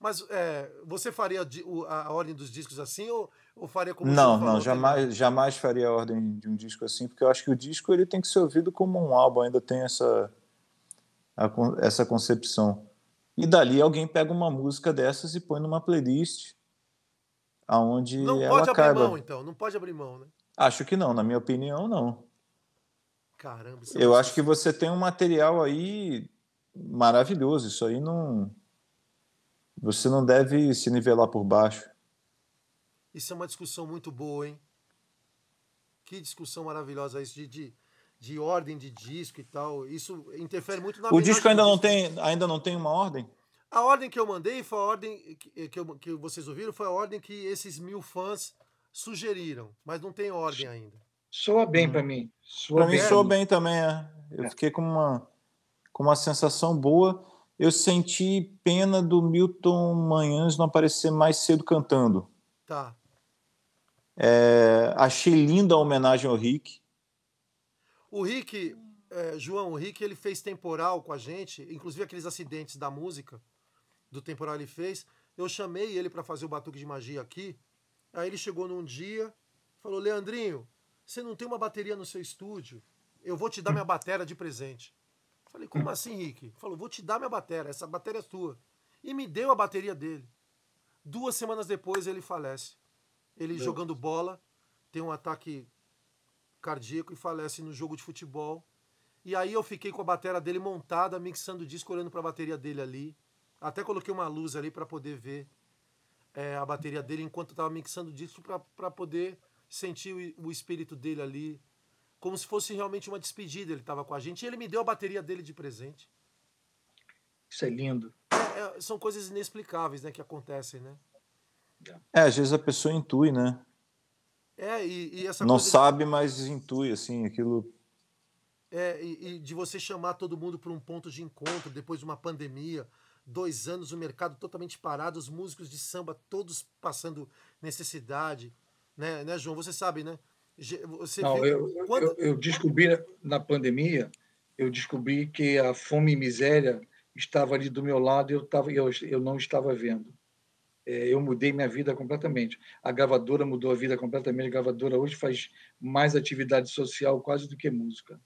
[SPEAKER 2] Mas é, você faria a ordem dos discos assim ou, ou faria como
[SPEAKER 4] Não, não, jamais, jamais faria a ordem de um disco assim, porque eu acho que o disco ele tem que ser ouvido como um álbum, ainda tem essa, a, essa concepção. E dali alguém pega uma música dessas e põe numa playlist aonde
[SPEAKER 2] não
[SPEAKER 4] ela
[SPEAKER 2] pode
[SPEAKER 4] abrir
[SPEAKER 2] mão, então, não pode abrir mão, né?
[SPEAKER 4] Acho que não, na minha opinião, não.
[SPEAKER 2] Caramba,
[SPEAKER 4] é eu acho que você tem um material aí maravilhoso. Isso aí não. Você não deve se nivelar por baixo.
[SPEAKER 2] Isso é uma discussão muito boa, hein? Que discussão maravilhosa isso de, de, de ordem de disco e tal. Isso interfere muito na
[SPEAKER 4] O disco ainda não tem, ainda não tem uma ordem?
[SPEAKER 2] A ordem que eu mandei foi a ordem que, que, eu, que vocês ouviram, foi a ordem que esses mil fãs sugeriram, mas não tem ordem ainda.
[SPEAKER 3] Soa bem hum. para mim.
[SPEAKER 4] Para mim soa bem também, é. Eu é. fiquei com uma, com uma sensação boa. Eu senti pena do Milton Manhães não aparecer mais cedo cantando.
[SPEAKER 2] Tá.
[SPEAKER 4] É, achei linda a homenagem ao Rick.
[SPEAKER 2] O Rick, é, João, o Rick ele fez temporal com a gente, inclusive aqueles acidentes da música do temporal ele fez. Eu chamei ele para fazer o batuque de magia aqui. Aí ele chegou num dia, falou: Leandrinho, você não tem uma bateria no seu estúdio? Eu vou te dar minha bateria de presente. Falei: Como assim, Rick? Falou: Vou te dar minha bateria, essa bateria é sua. E me deu a bateria dele. Duas semanas depois ele falece. Ele Deus. jogando bola, tem um ataque cardíaco e falece no jogo de futebol. E aí eu fiquei com a bateria dele montada, mixando o disco, olhando para a bateria dele ali. Até coloquei uma luz ali para poder ver é, a bateria dele enquanto estava mixando o disco para poder sentir o, o, espírito dele ali. Como se fosse realmente uma despedida. Ele estava com a gente e ele me deu a bateria dele de presente.
[SPEAKER 3] Isso é lindo.
[SPEAKER 2] É, é, são coisas inexplicáveis né, que acontecem, né?
[SPEAKER 4] É, às vezes a pessoa intui, né?
[SPEAKER 2] É, e, e essa
[SPEAKER 4] Não sabe, de... mas intui, assim, aquilo
[SPEAKER 2] é, e, e, de você chamar todo mundo para um ponto de encontro depois de uma pandemia, dois anos, o mercado totalmente parado, os músicos de samba todos passando necessidade, né, né João? Você sabe, né?
[SPEAKER 3] Você Não, viu, eu, quando... eu, eu, descobri na pandemia, eu descobri que a fome e miséria estava ali do meu lado e eu, tava, eu, eu não estava vendo. É, eu mudei minha vida completamente. A gravadora mudou a vida completamente. A gravadora hoje faz mais atividade social quase do que música.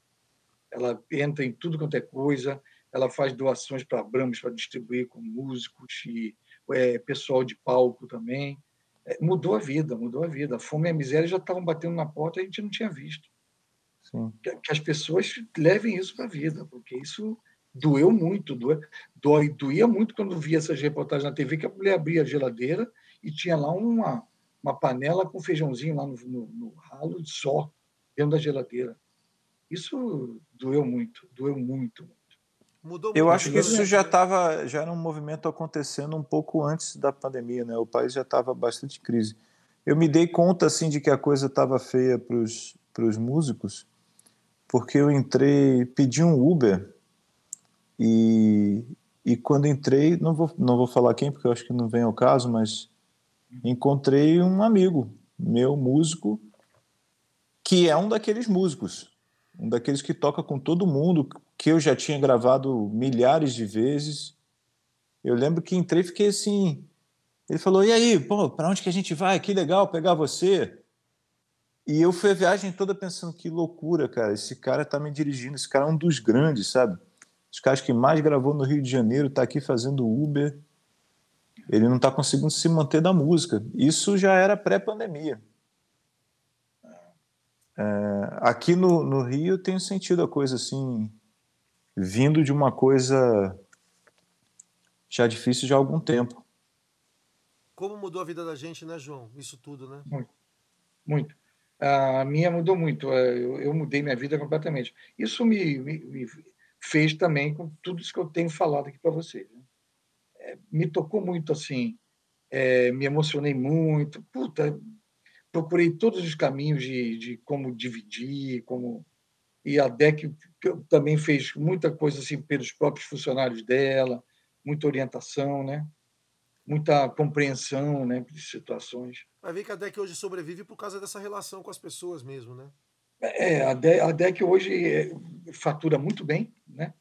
[SPEAKER 3] Ela entra em tudo quanto é coisa, ela faz doações para Brahms para distribuir com músicos e é, pessoal de palco também. É, mudou a vida, mudou a vida. A fome e a miséria já estavam batendo na porta e a gente não tinha visto. Que, que, as pessoas levem isso para a vida, porque isso doeu muito, doeu, dói, doía muito quando via essas reportagens na TV que a mulher abria a geladeira e tinha lá uma, uma panela com feijãozinho lá no, no, no ralo só, dentro da geladeira. Isso doeu muito, doeu muito.
[SPEAKER 4] Mudou Eu acho que isso já estava, já era um movimento acontecendo um pouco antes da pandemia, né? O país já estava bastante crise. Eu me dei conta assim de que a coisa estava feia para os músicos, porque eu entrei, pedi um Uber e, e quando entrei, não vou, não vou falar quem, porque eu acho que não vem ao caso, mas encontrei um amigo meu, músico, que é um daqueles músicos, um daqueles que toca com todo mundo, que eu já tinha gravado milhares de vezes. Eu lembro que entrei e fiquei assim. Ele falou: E aí, pô, para onde que a gente vai? Que legal pegar você. E eu fui a viagem toda pensando que loucura, cara. Esse cara tá me dirigindo, esse cara é um dos grandes, sabe? Os caras que mais gravou no Rio de Janeiro tá aqui fazendo Uber. Ele não tá conseguindo se manter da música. Isso já era pré-pandemia. É, aqui no, no Rio eu tenho sentido a coisa assim, vindo de uma coisa já difícil já há algum tempo.
[SPEAKER 2] Como mudou a vida da gente, né, João? Isso tudo, né?
[SPEAKER 3] Muito. Muito. A minha mudou muito. É, eu, eu mudei minha vida completamente. Isso me, me, me, fez também com tudo isso que eu tenho falado aqui para vocês. Né? É, me tocou muito, assim. É, me emocionei muito. Puta, procurei todos os caminhos de, de como dividir, como e a DEC também fez muita coisa assim pelos próprios funcionários dela, muita orientação, né? muita compreensão né, de situações.
[SPEAKER 2] Vai ver que a DEC hoje sobrevive por causa dessa relação com as pessoas mesmo, né?
[SPEAKER 3] É, a DEC, a DEC hoje é, fatura muito bem, né?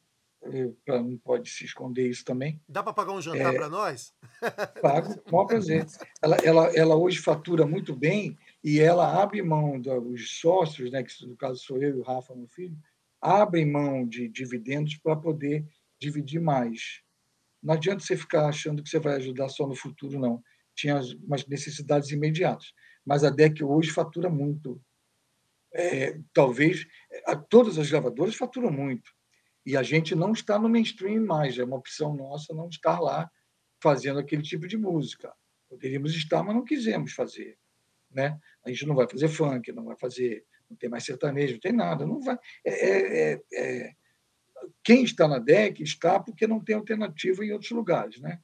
[SPEAKER 3] não pode se esconder isso também.
[SPEAKER 2] Dá para pagar um jantar é, para nós?
[SPEAKER 3] Pago, com maior prazer. Ela, ela, ela hoje fatura muito bem e ela abre mão dos sócios, né, que no caso sou eu e o Rafa, meu filho, abrem mão de dividendos para poder dividir mais. Não adianta você ficar achando que você vai ajudar só no futuro, não. Tinha umas necessidades imediatas. Mas a DEC hoje fatura muito. É, talvez todas as gravadoras faturam muito e a gente não está no mainstream mais, é uma opção nossa não estar lá fazendo aquele tipo de música. Poderíamos estar, mas não quisemos fazer. Né? A gente não vai fazer funk, não vai fazer, não tem mais sertanejo, não tem nada. Não vai. É, é, é, é quem está na DEC está porque não tem alternativa em outros lugares. Né?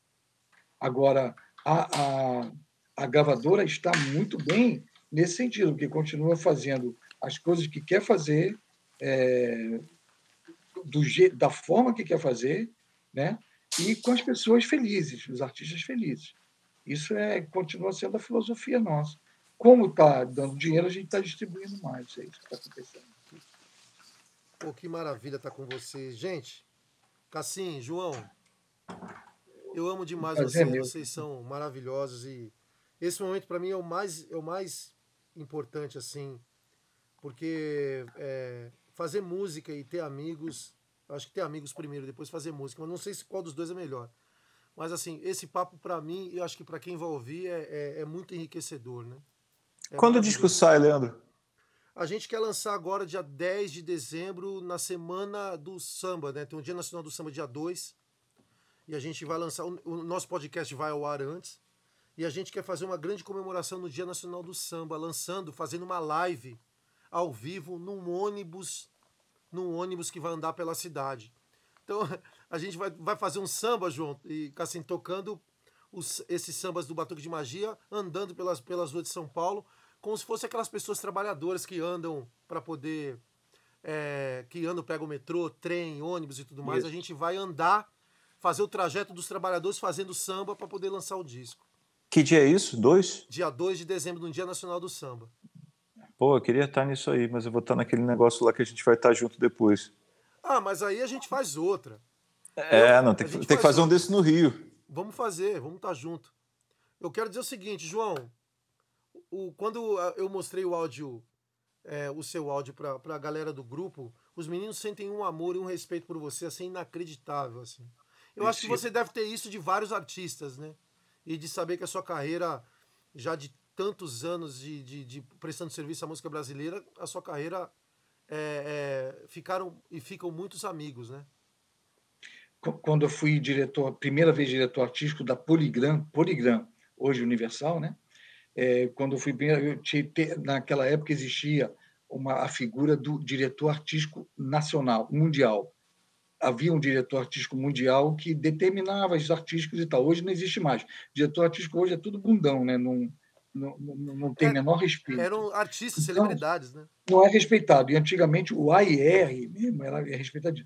[SPEAKER 3] Agora, a, a, a gravadora está muito bem nesse sentido, porque continua fazendo as coisas que quer fazer, é, do da forma que quer fazer, né? E com as pessoas felizes, os artistas felizes. Isso é continua sendo a filosofia nossa. Como está dando dinheiro, a gente está distribuindo mais. É isso que está acontecendo.
[SPEAKER 2] Pô, que maravilha estar tá com vocês. Gente, Cassim, João, eu amo demais vocês. É vocês são maravilhosos e esse momento para mim é o mais é o mais importante assim, porque é, fazer música e ter amigos. Acho que ter amigos primeiro, depois fazer música. Mas não sei se qual dos dois é melhor. Mas assim, esse papo para mim, e acho que para quem vai ouvir, é, é, é muito enriquecedor, né?
[SPEAKER 4] É Quando o disco sai, Leandro?
[SPEAKER 2] A gente quer lançar agora, dia 10 de dezembro, na semana do samba, né? Tem um Dia Nacional do Samba, dia 2. E a gente vai lançar. O nosso podcast vai ao ar antes. E a gente quer fazer uma grande comemoração no Dia Nacional do Samba, lançando, fazendo uma live ao vivo num ônibus, num ônibus que vai andar pela cidade. Então a gente vai, vai fazer um samba, João, e assim, tocando os, esses sambas do Batuque de Magia, andando pelas, pelas ruas de São Paulo, como se fosse aquelas pessoas trabalhadoras que andam para poder. É, que andam, pegam o metrô, trem, ônibus e tudo mais. Isso. A gente vai andar, fazer o trajeto dos trabalhadores fazendo samba para poder lançar o disco.
[SPEAKER 4] Que dia é isso? Dois?
[SPEAKER 2] Dia 2 de dezembro, no Dia Nacional do Samba.
[SPEAKER 4] Pô, eu queria estar nisso aí, mas eu vou estar naquele negócio lá que a gente vai estar junto depois.
[SPEAKER 2] Ah, mas aí a gente faz outra.
[SPEAKER 4] É, não, tem, que, tem que fazer outra. um desse no Rio.
[SPEAKER 2] Vamos fazer, vamos estar junto. Eu quero dizer o seguinte, João. O, quando eu mostrei o áudio, é, o seu áudio para a galera do grupo, os meninos sentem um amor e um respeito por você, assim, inacreditável, assim. Eu acho que você deve ter isso de vários artistas, né? E de saber que a sua carreira, já de tantos anos de, de, de, prestando serviço à música brasileira, a sua carreira é, é, ficaram e ficam muitos amigos, né?
[SPEAKER 3] Quando eu fui diretor, primeira vez diretor artístico da Poligram, Poligram, hoje Universal, né? É, quando eu fui eu naquela época existia uma a figura do diretor artístico nacional, mundial. Havia um diretor artístico mundial que determinava os artísticos e tal. Hoje não existe mais. diretor artístico hoje é tudo bundão, né? Não, não, não, não tem é, menor respeito.
[SPEAKER 2] Eram artistas, então, celebridades, né?
[SPEAKER 3] Não é respeitado. E antigamente o AIR mesmo era é respeitado.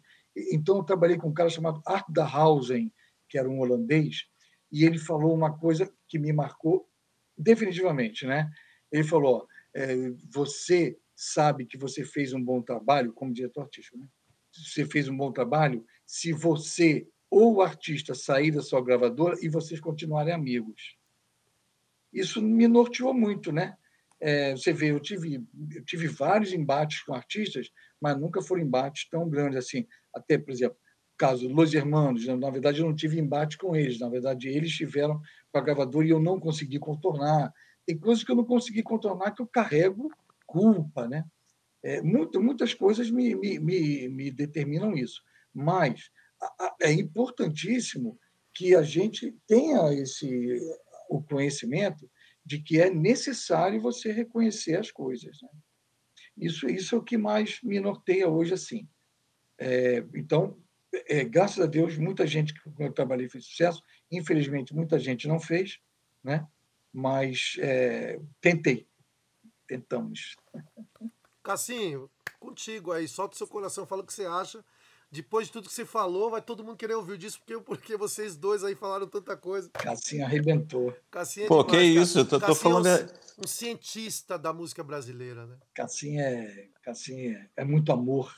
[SPEAKER 3] Então eu trabalhei com um cara chamado Art da Hausen, que era um holandês, e ele falou uma coisa que me marcou definitivamente, né? Ele falou: é, você sabe que você fez um bom trabalho como diretor artístico, né? Você fez um bom trabalho se você ou o artista sair da sua gravadora e vocês continuarem amigos isso me norteou muito, né? É, você vê, eu tive, eu tive vários embates com artistas, mas nunca foram embates tão grandes assim. Até, por exemplo, o caso Los Hermanos, né? na verdade, eu não tive embate com eles, na verdade, eles tiveram com a gravadora e eu não consegui contornar. Tem coisas que eu não consegui contornar que eu carrego culpa, né? É, muito, muitas coisas me, me, me, me determinam isso. Mas é importantíssimo que a gente tenha esse o conhecimento de que é necessário você reconhecer as coisas. Né? Isso, isso é o que mais me norteia hoje assim. É, então, é, graças a Deus, muita gente que eu trabalhei fez sucesso. Infelizmente, muita gente não fez, né? mas é, tentei. Tentamos.
[SPEAKER 2] Cassinho, contigo aí, solta o seu coração, fala o que você acha depois de tudo que você falou, vai todo mundo querer ouvir disso, porque, porque vocês dois aí falaram tanta coisa.
[SPEAKER 3] Cassinho arrebentou.
[SPEAKER 2] Cassinho é
[SPEAKER 4] Pô, demais, que isso, eu tô, tô falando.
[SPEAKER 2] É um, um, cientista da música brasileira, né?
[SPEAKER 3] Cassinho é, Cassinho é, é muito amor.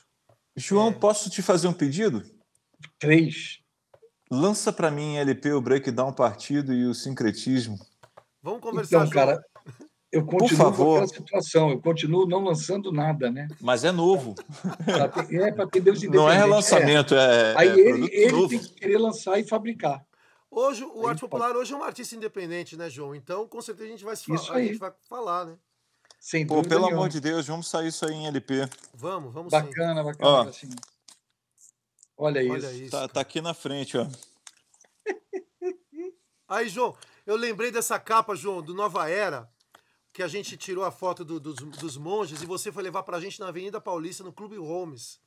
[SPEAKER 4] João, é. posso te fazer um pedido?
[SPEAKER 3] Três.
[SPEAKER 4] Lança para mim em LP o Breakdown Partido e o Sincretismo.
[SPEAKER 2] Vamos conversar,
[SPEAKER 3] então, cara, eu continuo com aquela situação, eu continuo não lançando nada, né?
[SPEAKER 4] Mas é novo.
[SPEAKER 3] é para ter Deus
[SPEAKER 4] Não é relançamento, é.
[SPEAKER 3] é Aí é ele, ele tem que querer lançar e fabricar.
[SPEAKER 2] Hoje, o Arte Popular hoje é um artista independente, né, João? Então, com certeza a gente vai, se falar, a gente vai falar, né?
[SPEAKER 3] Sem
[SPEAKER 4] Pô, pelo nenhuma. amor de Deus, vamos sair isso aí em LP.
[SPEAKER 2] Vamos, vamos
[SPEAKER 3] bacana,
[SPEAKER 2] sim.
[SPEAKER 3] Bacana, bacana. Assim. Olha, Olha
[SPEAKER 2] isso.
[SPEAKER 4] isso tá, tá, aqui na frente, ó.
[SPEAKER 2] Aí, João, eu lembrei dessa capa, João, do Nova Era que a gente tirou a foto do, dos, dos, monges e você foi levar pra gente na Avenida Paulista, no Clube Holmes.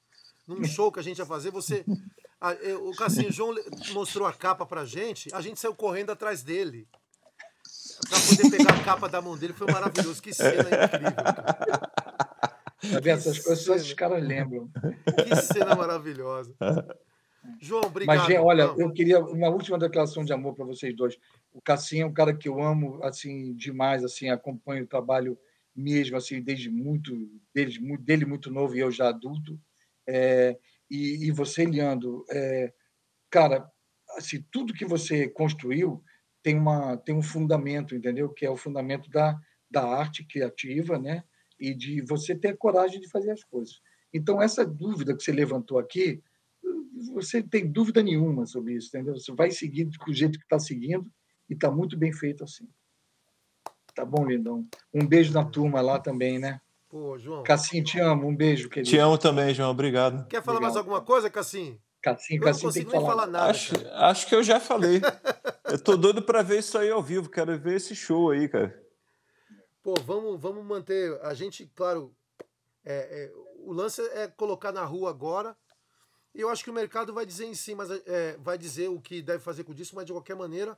[SPEAKER 2] Num show que a gente ia fazer, você. A, eu, o Cassinho João mostrou a capa pra gente, a gente saiu correndo atrás dele. Pra poder pegar a capa da mão dele. Foi maravilhoso. Que cena incrível. Cara.
[SPEAKER 3] Tá vendo? Essas coisas só esses caras lembram.
[SPEAKER 2] Que cena maravilhosa. João, obrigado.
[SPEAKER 3] Mas, gente, olha, eu queria uma última declaração de amor para vocês dois. O Cassinho é um cara que eu amo assim demais, assim, acompanho o trabalho mesmo assim desde muito desde dele muito novo e eu já adulto. É, e, e, você, Leandro, é, cara, assim, tudo que você construiu tem uma tem um fundamento, entendeu? Que é o fundamento da da arte criativa, né? E de você ter a coragem de fazer as coisas. Então essa dúvida que você levantou aqui você tem dúvida nenhuma sobre isso, entendeu? Você vai seguir do jeito que está seguindo e está muito bem feito assim. Tá bom, lindão. Um beijo na turma lá também, né?
[SPEAKER 2] Pô, João.
[SPEAKER 3] Cassim, te amo. Um beijo, querido.
[SPEAKER 4] Te amo também, João. Obrigado.
[SPEAKER 2] Quer falar Obrigado. mais alguma coisa, Cassim?
[SPEAKER 3] Cassim, Cassim tem que falar.
[SPEAKER 2] falar nada,
[SPEAKER 4] acho, acho que eu já falei. eu tô doido para ver isso aí ao vivo. Quero ver esse show aí, cara.
[SPEAKER 2] Pô, vamos, vamos manter. A gente, claro, é, é, o lance é colocar na rua agora eu acho que o mercado vai dizer em si, mas é, vai dizer o que deve fazer com o disco, mas de qualquer maneira,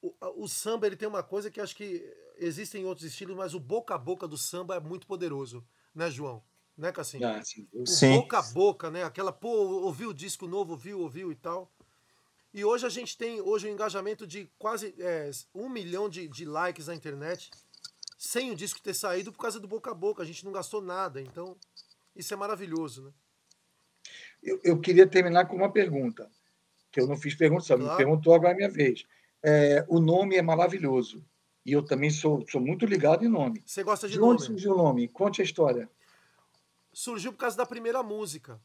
[SPEAKER 2] o, o, samba ele tem uma coisa que acho que existem outros estilos, mas o boca a boca do samba é muito poderoso, né, João? Né, Cassim?
[SPEAKER 3] Ah, sim.
[SPEAKER 2] O boca a boca, né? Aquela, pô, ouviu o disco novo, ouviu, ouviu e tal. E hoje a gente tem hoje um engajamento de quase é, um milhão de, de likes na internet, sem o disco ter saído por causa do boca a boca. A gente não gastou nada, então isso é maravilhoso, né?
[SPEAKER 3] Eu, eu, queria terminar com uma pergunta, que eu não fiz pergunta, só claro. me perguntou agora a minha vez. É, o nome é maravilhoso. E eu também sou, sou muito ligado em nome.
[SPEAKER 2] Você gosta de,
[SPEAKER 3] de
[SPEAKER 2] nome?
[SPEAKER 3] onde surgiu o nome? Conte a história.
[SPEAKER 2] Surgiu por causa da primeira música.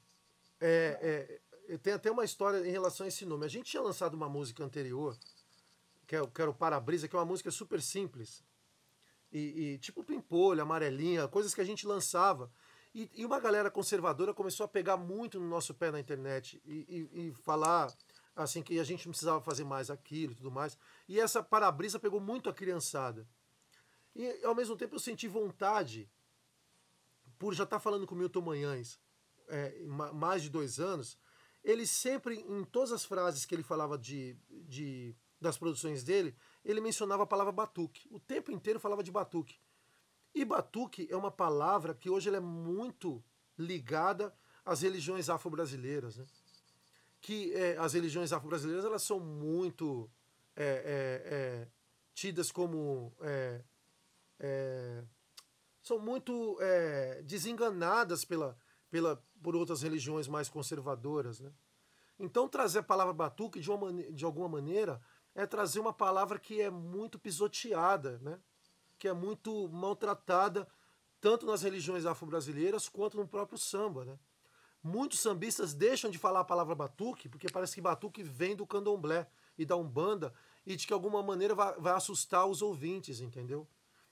[SPEAKER 2] É, é, tem até uma história em relação a esse nome. A gente tinha lançado uma música anterior, que, é, que era o Para-Brisa, que é uma música super simples. E, e tipo Pimpolho, Amarelinha, coisas que a gente lançava. E, e, uma galera conservadora começou a pegar muito no nosso pé na internet e, e, e, falar assim que a gente não precisava fazer mais aquilo e tudo mais. E essa para-brisa pegou muito a criançada. E ao mesmo tempo eu senti vontade, por já estar tá falando com o Milton Manhães é, mais de dois anos, ele sempre, em todas as frases que ele falava de, de das produções dele, ele mencionava a palavra batuque. O tempo inteiro falava de batuque. E batuque é uma palavra que hoje é muito ligada às religiões afro-brasileiras. Né? Que é, as religiões afro-brasileiras elas são muito é, é, é tidas como. É, é, são muito desenganadas pela, pela, por outras religiões mais conservadoras. Né? Então, trazer a palavra batuque, de, uma, de alguma maneira, é trazer uma palavra que é muito pisoteada, né? Que é muito maltratada tanto nas religiões afro-brasileiras quanto no próprio samba, né? Muitos sambistas deixam de falar a palavra batuque porque parece que batuque vem do candomblé e da umbanda e de que alguma maneira vai, vai assustar os ouvintes, entendeu?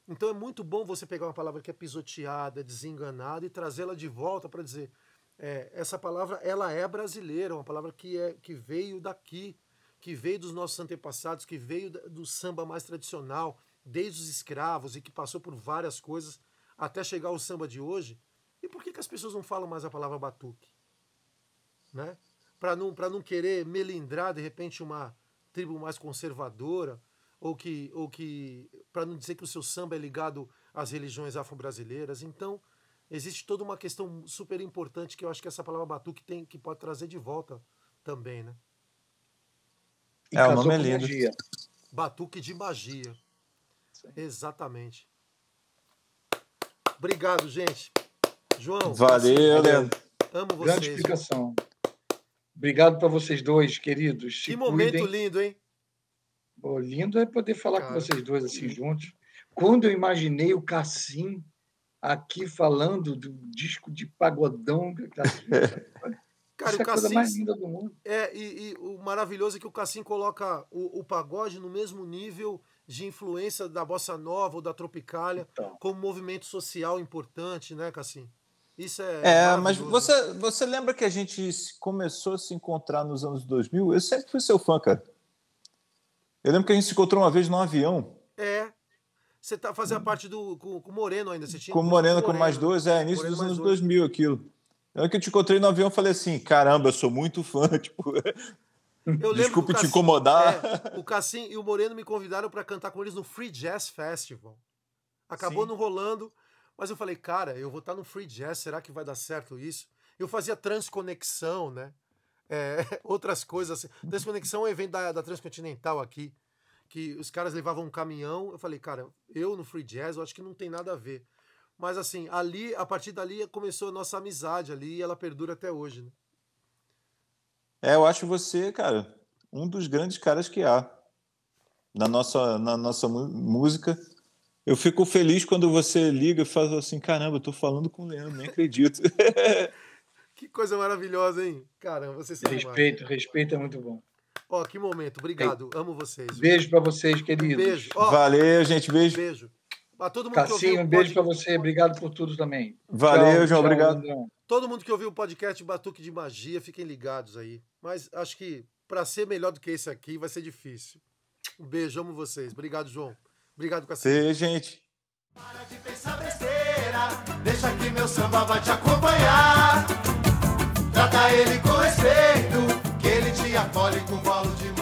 [SPEAKER 2] Então é muito bom você pegar uma palavra que é pisoteada, desenganada e trazê-la de volta para dizer é, essa palavra ela é brasileira, uma palavra que é que veio daqui, que veio dos nossos antepassados, que veio do samba mais tradicional, desde os escravos e que passou por várias coisas até chegar ao samba de hoje. E por que, que as pessoas não falam mais a palavra batuque? Né? Para não, não querer melindrar, de repente, uma tribo mais conservadora, ou que, ou que para não dizer que o seu samba é ligado às religiões afro-brasileiras. Então, existe toda uma questão super importante que eu acho que essa palavra batuque tem, que pode trazer de volta também, né?
[SPEAKER 3] E é, o nome é lindo. Magia.
[SPEAKER 2] Batuque de magia. Exatamente. Obrigado, gente. João.
[SPEAKER 4] Valeu, Leandro.
[SPEAKER 2] Amo vocês.
[SPEAKER 3] Grande explicação. Obrigado para vocês dois, queridos.
[SPEAKER 2] Que momento cuidem. lindo, hein?
[SPEAKER 3] Pô, lindo é poder falar Cara, com vocês dois assim juntos. Quando eu imaginei o Cassim aqui falando do disco de pagodão,
[SPEAKER 2] Cara, Essa o Cassim, é a coisa mais linda do mundo. É, e, e, o maravilhoso é que o Cassim coloca o, o pagode no mesmo nível de influência da bossa nova ou da tropicália então. como movimento social importante, né, Cassim? Isso é.
[SPEAKER 4] É, mas você, você lembra que a gente começou a se encontrar nos anos 2000? Eu sempre fui seu fã, cara. Eu lembro que a gente se encontrou uma vez num avião.
[SPEAKER 2] É. Você tá, fazia parte do. Com, com o Moreno ainda. Você tinha
[SPEAKER 4] com o Moreno, com mais dois, é, início Moreno dos anos 2000 aquilo. Eu que eu te encontrei no avião falei assim: caramba, eu sou muito fã. Tipo, eu Desculpe te incomodar.
[SPEAKER 2] É, o Cassim e o Moreno me convidaram para cantar com eles no Free Jazz Festival. Acabou Sim. não rolando. Mas eu falei, cara, eu vou estar no free jazz, será que vai dar certo isso? Eu fazia transconexão, né? É, outras coisas. Assim. Transconexão é um evento da, da Transcontinental aqui, que os caras levavam um caminhão. Eu falei, cara, eu no free jazz, eu acho que não tem nada a ver. Mas assim, ali, a partir dali começou a nossa amizade ali e ela perdura até hoje, né?
[SPEAKER 4] É, eu acho você, cara, um dos grandes caras que há na nossa, na nossa música eu fico feliz quando você liga e fala assim: caramba, eu tô falando com o Leandro, nem acredito.
[SPEAKER 2] que coisa maravilhosa, hein? Caramba, você
[SPEAKER 3] sabe. Respeito, respeito é muito bom.
[SPEAKER 2] Ó, que momento. Obrigado. Amo vocês.
[SPEAKER 3] Beijo para vocês, queridos.
[SPEAKER 2] beijo.
[SPEAKER 4] Ó, Valeu, gente. Beijo.
[SPEAKER 2] Beijo. Pra todo mundo
[SPEAKER 3] Cassinho, que ouviu, um beijo pode... para você. Obrigado por tudo também.
[SPEAKER 4] Valeu, tchau, João. Tchau, obrigado.
[SPEAKER 2] Andrão. Todo mundo que ouviu o podcast Batuque de Magia, fiquem ligados aí. Mas acho que para ser melhor do que esse aqui vai ser difícil. Um beijo, amo vocês. Obrigado, João. Obrigado, Cassinho.
[SPEAKER 4] Sim, gente.
[SPEAKER 1] Para de pensar besteira, deixa que meu samba vai te acompanhar. Trata ele com respeito, que ele te acolhe com bolo de